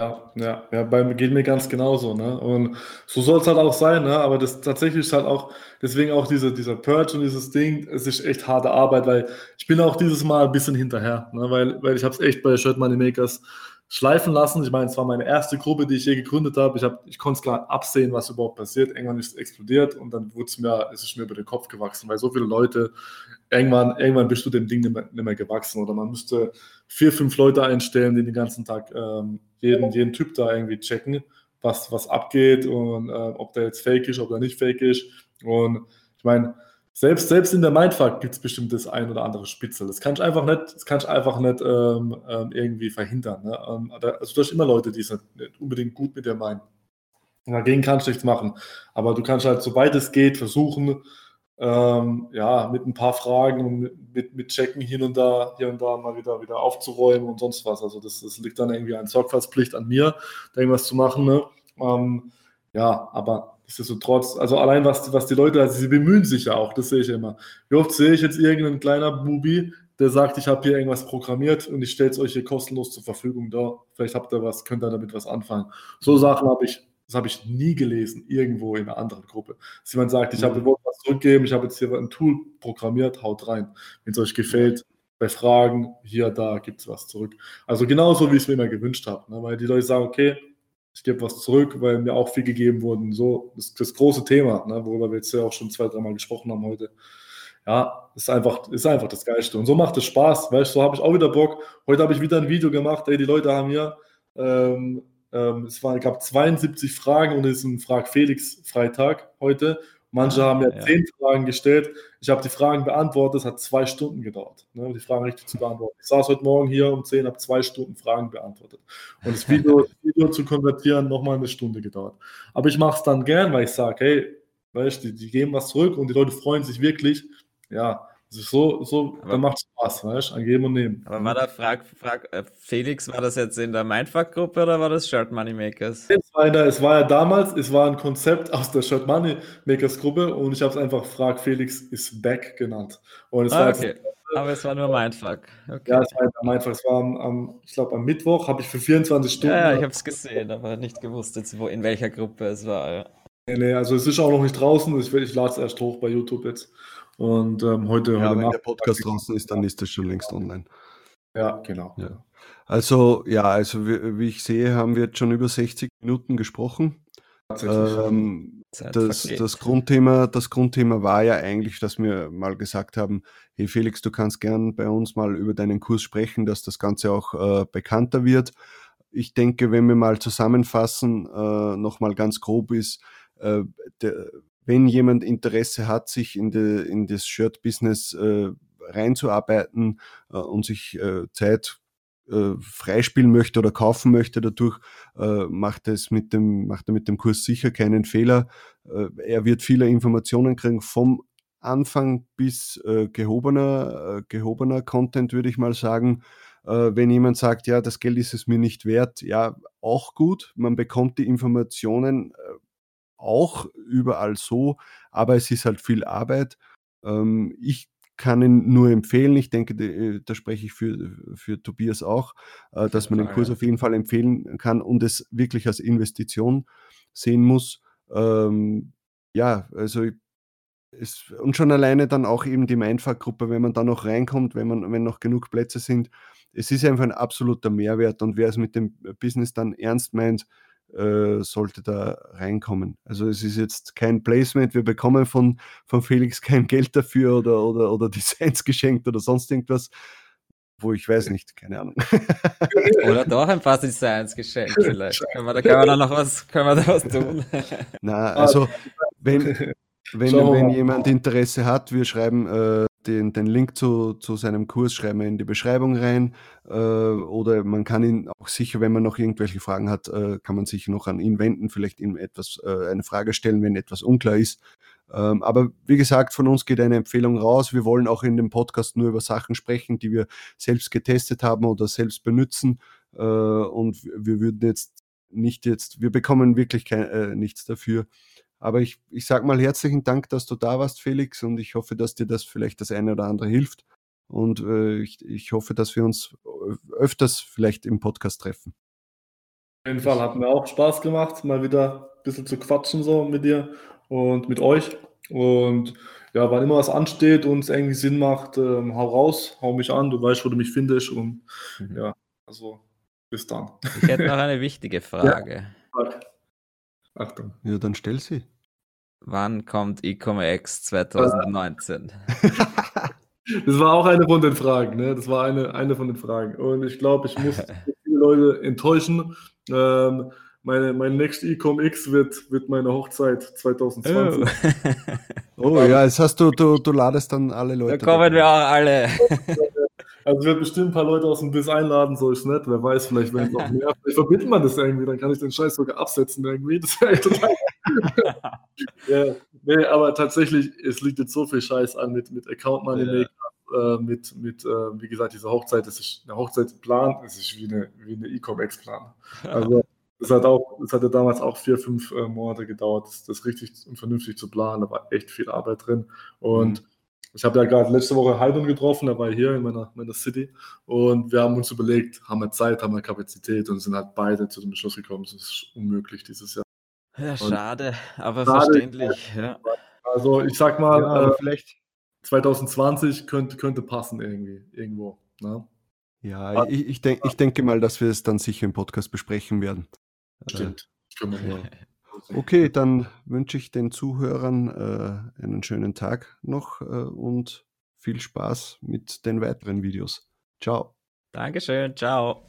ja, ja, ja, bei mir geht mir ganz genauso, ne? Und so soll es halt auch sein, ne? Aber das tatsächlich ist halt auch, deswegen auch diese, dieser Purge und dieses Ding, es ist echt harte Arbeit, weil ich bin auch dieses Mal ein bisschen hinterher, ne? Weil, weil ich habe es echt bei Shirt Money Makers schleifen lassen. Ich meine, es war meine erste Gruppe, die ich je gegründet habe. Ich, hab, ich konnte es gar absehen, was überhaupt passiert. Irgendwann ist es explodiert und dann wurde es mir, es ist mir über den Kopf gewachsen, weil so viele Leute, irgendwann, irgendwann bist du dem Ding nicht mehr, nicht mehr gewachsen. Oder man müsste vier, fünf Leute einstellen, die den ganzen Tag ähm, jeden, jeden Typ da irgendwie checken, was, was abgeht und äh, ob der jetzt fake ist, ob er nicht fake ist. Und ich meine, selbst, selbst in der Mindfuck gibt es bestimmt das ein oder andere Spitzel. Das kann ich einfach nicht, das kann ich einfach nicht ähm, ähm, irgendwie verhindern. Ne? Ähm, also du hast immer Leute, die es nicht unbedingt gut mit dir meinen. Dagegen kannst du nichts machen. Aber du kannst halt, soweit es geht, versuchen, ähm, ja, mit ein paar Fragen und mit, mit Checken hin und da, hier und da mal wieder, wieder aufzuräumen und sonst was. Also das, das liegt dann irgendwie an Sorgfaltspflicht an mir, da irgendwas zu machen. Ne? Ähm, ja, aber Nichtsdestotrotz, also allein was, was die Leute, also sie bemühen sich ja auch, das sehe ich immer. Wie oft sehe ich jetzt irgendeinen kleiner Bubi, der sagt, ich habe hier irgendwas programmiert und ich stelle es euch hier kostenlos zur Verfügung da. Vielleicht habt ihr was, könnt ihr damit was anfangen. So Sachen habe ich, das habe ich nie gelesen, irgendwo in einer anderen Gruppe. Dass jemand sagt, ich habe mhm. was zurückgeben, ich habe jetzt hier ein Tool programmiert, haut rein. Wenn es euch gefällt, bei Fragen, hier, da gibt es was zurück. Also genauso, wie ich es mir immer gewünscht habe. Ne? Weil die Leute sagen, okay, ich gebe was zurück, weil mir auch viel gegeben wurde. So, das, das große Thema, ne, worüber wir jetzt ja auch schon zwei, dreimal gesprochen haben heute. Ja, ist einfach, ist einfach das Geilste. Und so macht es Spaß, weißt du, so habe ich auch wieder Bock. Heute habe ich wieder ein Video gemacht, ey, die Leute haben hier, ähm, ähm, es war, gab 72 Fragen und es ist ein Frag Felix Freitag heute. Manche haben ja, zehn Fragen gestellt. Ich habe die Fragen beantwortet. Es hat zwei Stunden gedauert, ne, die Fragen richtig zu beantworten. Ich saß heute Morgen hier um zehn, habe zwei Stunden Fragen beantwortet. Und das Video, das Video zu konvertieren, nochmal eine Stunde gedauert. Aber ich mache es dann gern, weil ich sage, hey, weißt, die, die geben was zurück und die Leute freuen sich wirklich. Ja, so, so dann macht Spaß, weißt du, an geben und nehmen. Aber war da Frag, Frag äh, Felix, war das jetzt in der Mindfuck-Gruppe oder war das Shirt Money Makers? Es war, der, es war ja damals, es war ein Konzept aus der Shirt Money Makers Gruppe und ich habe es einfach Frag Felix is back genannt. Und es ah, war okay. Aber es war nur Mindfuck. Okay. Ja, es war Mindfuck. Es war am, am ich glaube, am Mittwoch habe ich für 24 Stunden. Ja, ja ich habe es gesehen, aber nicht gewusst, jetzt, wo, in welcher Gruppe es war. Ja. Nee, nee, also es ist auch noch nicht draußen. Ich, ich lade es erst hoch bei YouTube jetzt. Und ähm, heute, ja, heute wenn der Podcast draußen ist, dann ist das schon längst online. Ja, genau. Ja. Also, ja, also wie, wie, ich sehe, haben wir jetzt schon über 60 Minuten gesprochen. Ähm, das, das, Grundthema, das Grundthema war ja eigentlich, dass wir mal gesagt haben, hey Felix, du kannst gern bei uns mal über deinen Kurs sprechen, dass das Ganze auch äh, bekannter wird. Ich denke, wenn wir mal zusammenfassen, äh, nochmal ganz grob ist, äh, der, wenn jemand Interesse hat, sich in, de, in das Shirt-Business äh, reinzuarbeiten äh, und sich äh, Zeit äh, freispielen möchte oder kaufen möchte dadurch, äh, macht, es mit dem, macht er mit dem Kurs sicher keinen Fehler. Äh, er wird viele Informationen kriegen vom Anfang bis äh, gehobener, äh, gehobener Content, würde ich mal sagen. Äh, wenn jemand sagt, ja, das Geld ist es mir nicht wert, ja, auch gut. Man bekommt die Informationen äh, auch überall so, aber es ist halt viel Arbeit. Ähm, ich kann ihn nur empfehlen. Ich denke, äh, da spreche ich für, für Tobias auch, äh, dass man den Kurs auf jeden Fall empfehlen kann und es wirklich als Investition sehen muss. Ähm, ja, also es, und schon alleine dann auch eben die Mindfuck-Gruppe, wenn man da noch reinkommt, wenn, man, wenn noch genug Plätze sind. Es ist einfach ein absoluter Mehrwert und wer es mit dem Business dann ernst meint, äh, sollte da reinkommen. Also es ist jetzt kein Placement, wir bekommen von, von Felix kein Geld dafür oder, oder, oder Designs geschenkt oder sonst irgendwas, wo ich weiß nicht, keine Ahnung. Oder doch ein paar Designs geschenkt vielleicht. Können wir, da können wir da noch was, können wir da was tun? Na, also wenn, wenn, wenn jemand Interesse hat, wir schreiben äh, den, den Link zu, zu seinem Kurs schreiben wir in die Beschreibung rein. Äh, oder man kann ihn auch sicher, wenn man noch irgendwelche Fragen hat, äh, kann man sich noch an ihn wenden, vielleicht ihm etwas, äh, eine Frage stellen, wenn etwas unklar ist. Ähm, aber wie gesagt, von uns geht eine Empfehlung raus. Wir wollen auch in dem Podcast nur über Sachen sprechen, die wir selbst getestet haben oder selbst benutzen. Äh, und wir würden jetzt nicht jetzt, wir bekommen wirklich kein, äh, nichts dafür. Aber ich, ich sage mal herzlichen Dank, dass du da warst, Felix, und ich hoffe, dass dir das vielleicht das eine oder andere hilft. Und äh, ich, ich hoffe, dass wir uns öfters vielleicht im Podcast treffen. Auf jeden Fall hat mir auch Spaß gemacht, mal wieder ein bisschen zu quatschen so mit dir und mit euch. Und ja, wann immer was ansteht und es irgendwie Sinn macht, ähm, hau raus, hau mich an, du weißt, wo du mich findest. Und mhm. ja, also bis dann. Ich hätte noch eine wichtige Frage. Ja. Achtung. Ja, dann stell sie. Wann kommt E-Commerce 2019? das war auch eine von den Fragen, ne? Das war eine, eine von den Fragen. Und ich glaube, ich muss viele Leute enttäuschen. Ähm, meine, mein nächstes Ecom X wird, wird meine Hochzeit 2020. Oh, oh ja, jetzt hast du, du, du ladest dann alle Leute. Da kommen wir auch alle. Also ich werde bestimmt ein paar Leute aus dem Biss einladen, so ist nett. Wer weiß, vielleicht werden es auch mehr. Vielleicht verbindet man das irgendwie, dann kann ich den Scheiß sogar absetzen irgendwie. Das wäre total. Ja, nee, aber tatsächlich, es liegt jetzt so viel Scheiß an mit, mit Account Money Maker, ja. äh, mit, mit äh, wie gesagt, dieser Hochzeit, das ist eine Hochzeitsplan, das ist wie eine wie eine E-Com-Ex-Plan. Also das hat auch, das hatte damals auch vier, fünf äh, Monate gedauert, das, das, richtig und vernünftig zu planen. Da war echt viel Arbeit drin. Und mhm ich habe ja gerade letzte Woche Heidon getroffen, der war hier in meiner, meiner City und wir haben uns überlegt, haben wir Zeit, haben wir Kapazität und sind halt beide zu dem Beschluss gekommen, es ist unmöglich dieses Jahr. Ja, schade, aber schade, verständlich. Ja. Also ich sag mal, ja, äh, vielleicht 2020 könnte, könnte passen irgendwie, irgendwo. Ne? Ja, ich, ich, denk, ich denke mal, dass wir es dann sicher im Podcast besprechen werden. Stimmt. Äh, Okay, dann wünsche ich den Zuhörern äh, einen schönen Tag noch äh, und viel Spaß mit den weiteren Videos. Ciao. Dankeschön, ciao.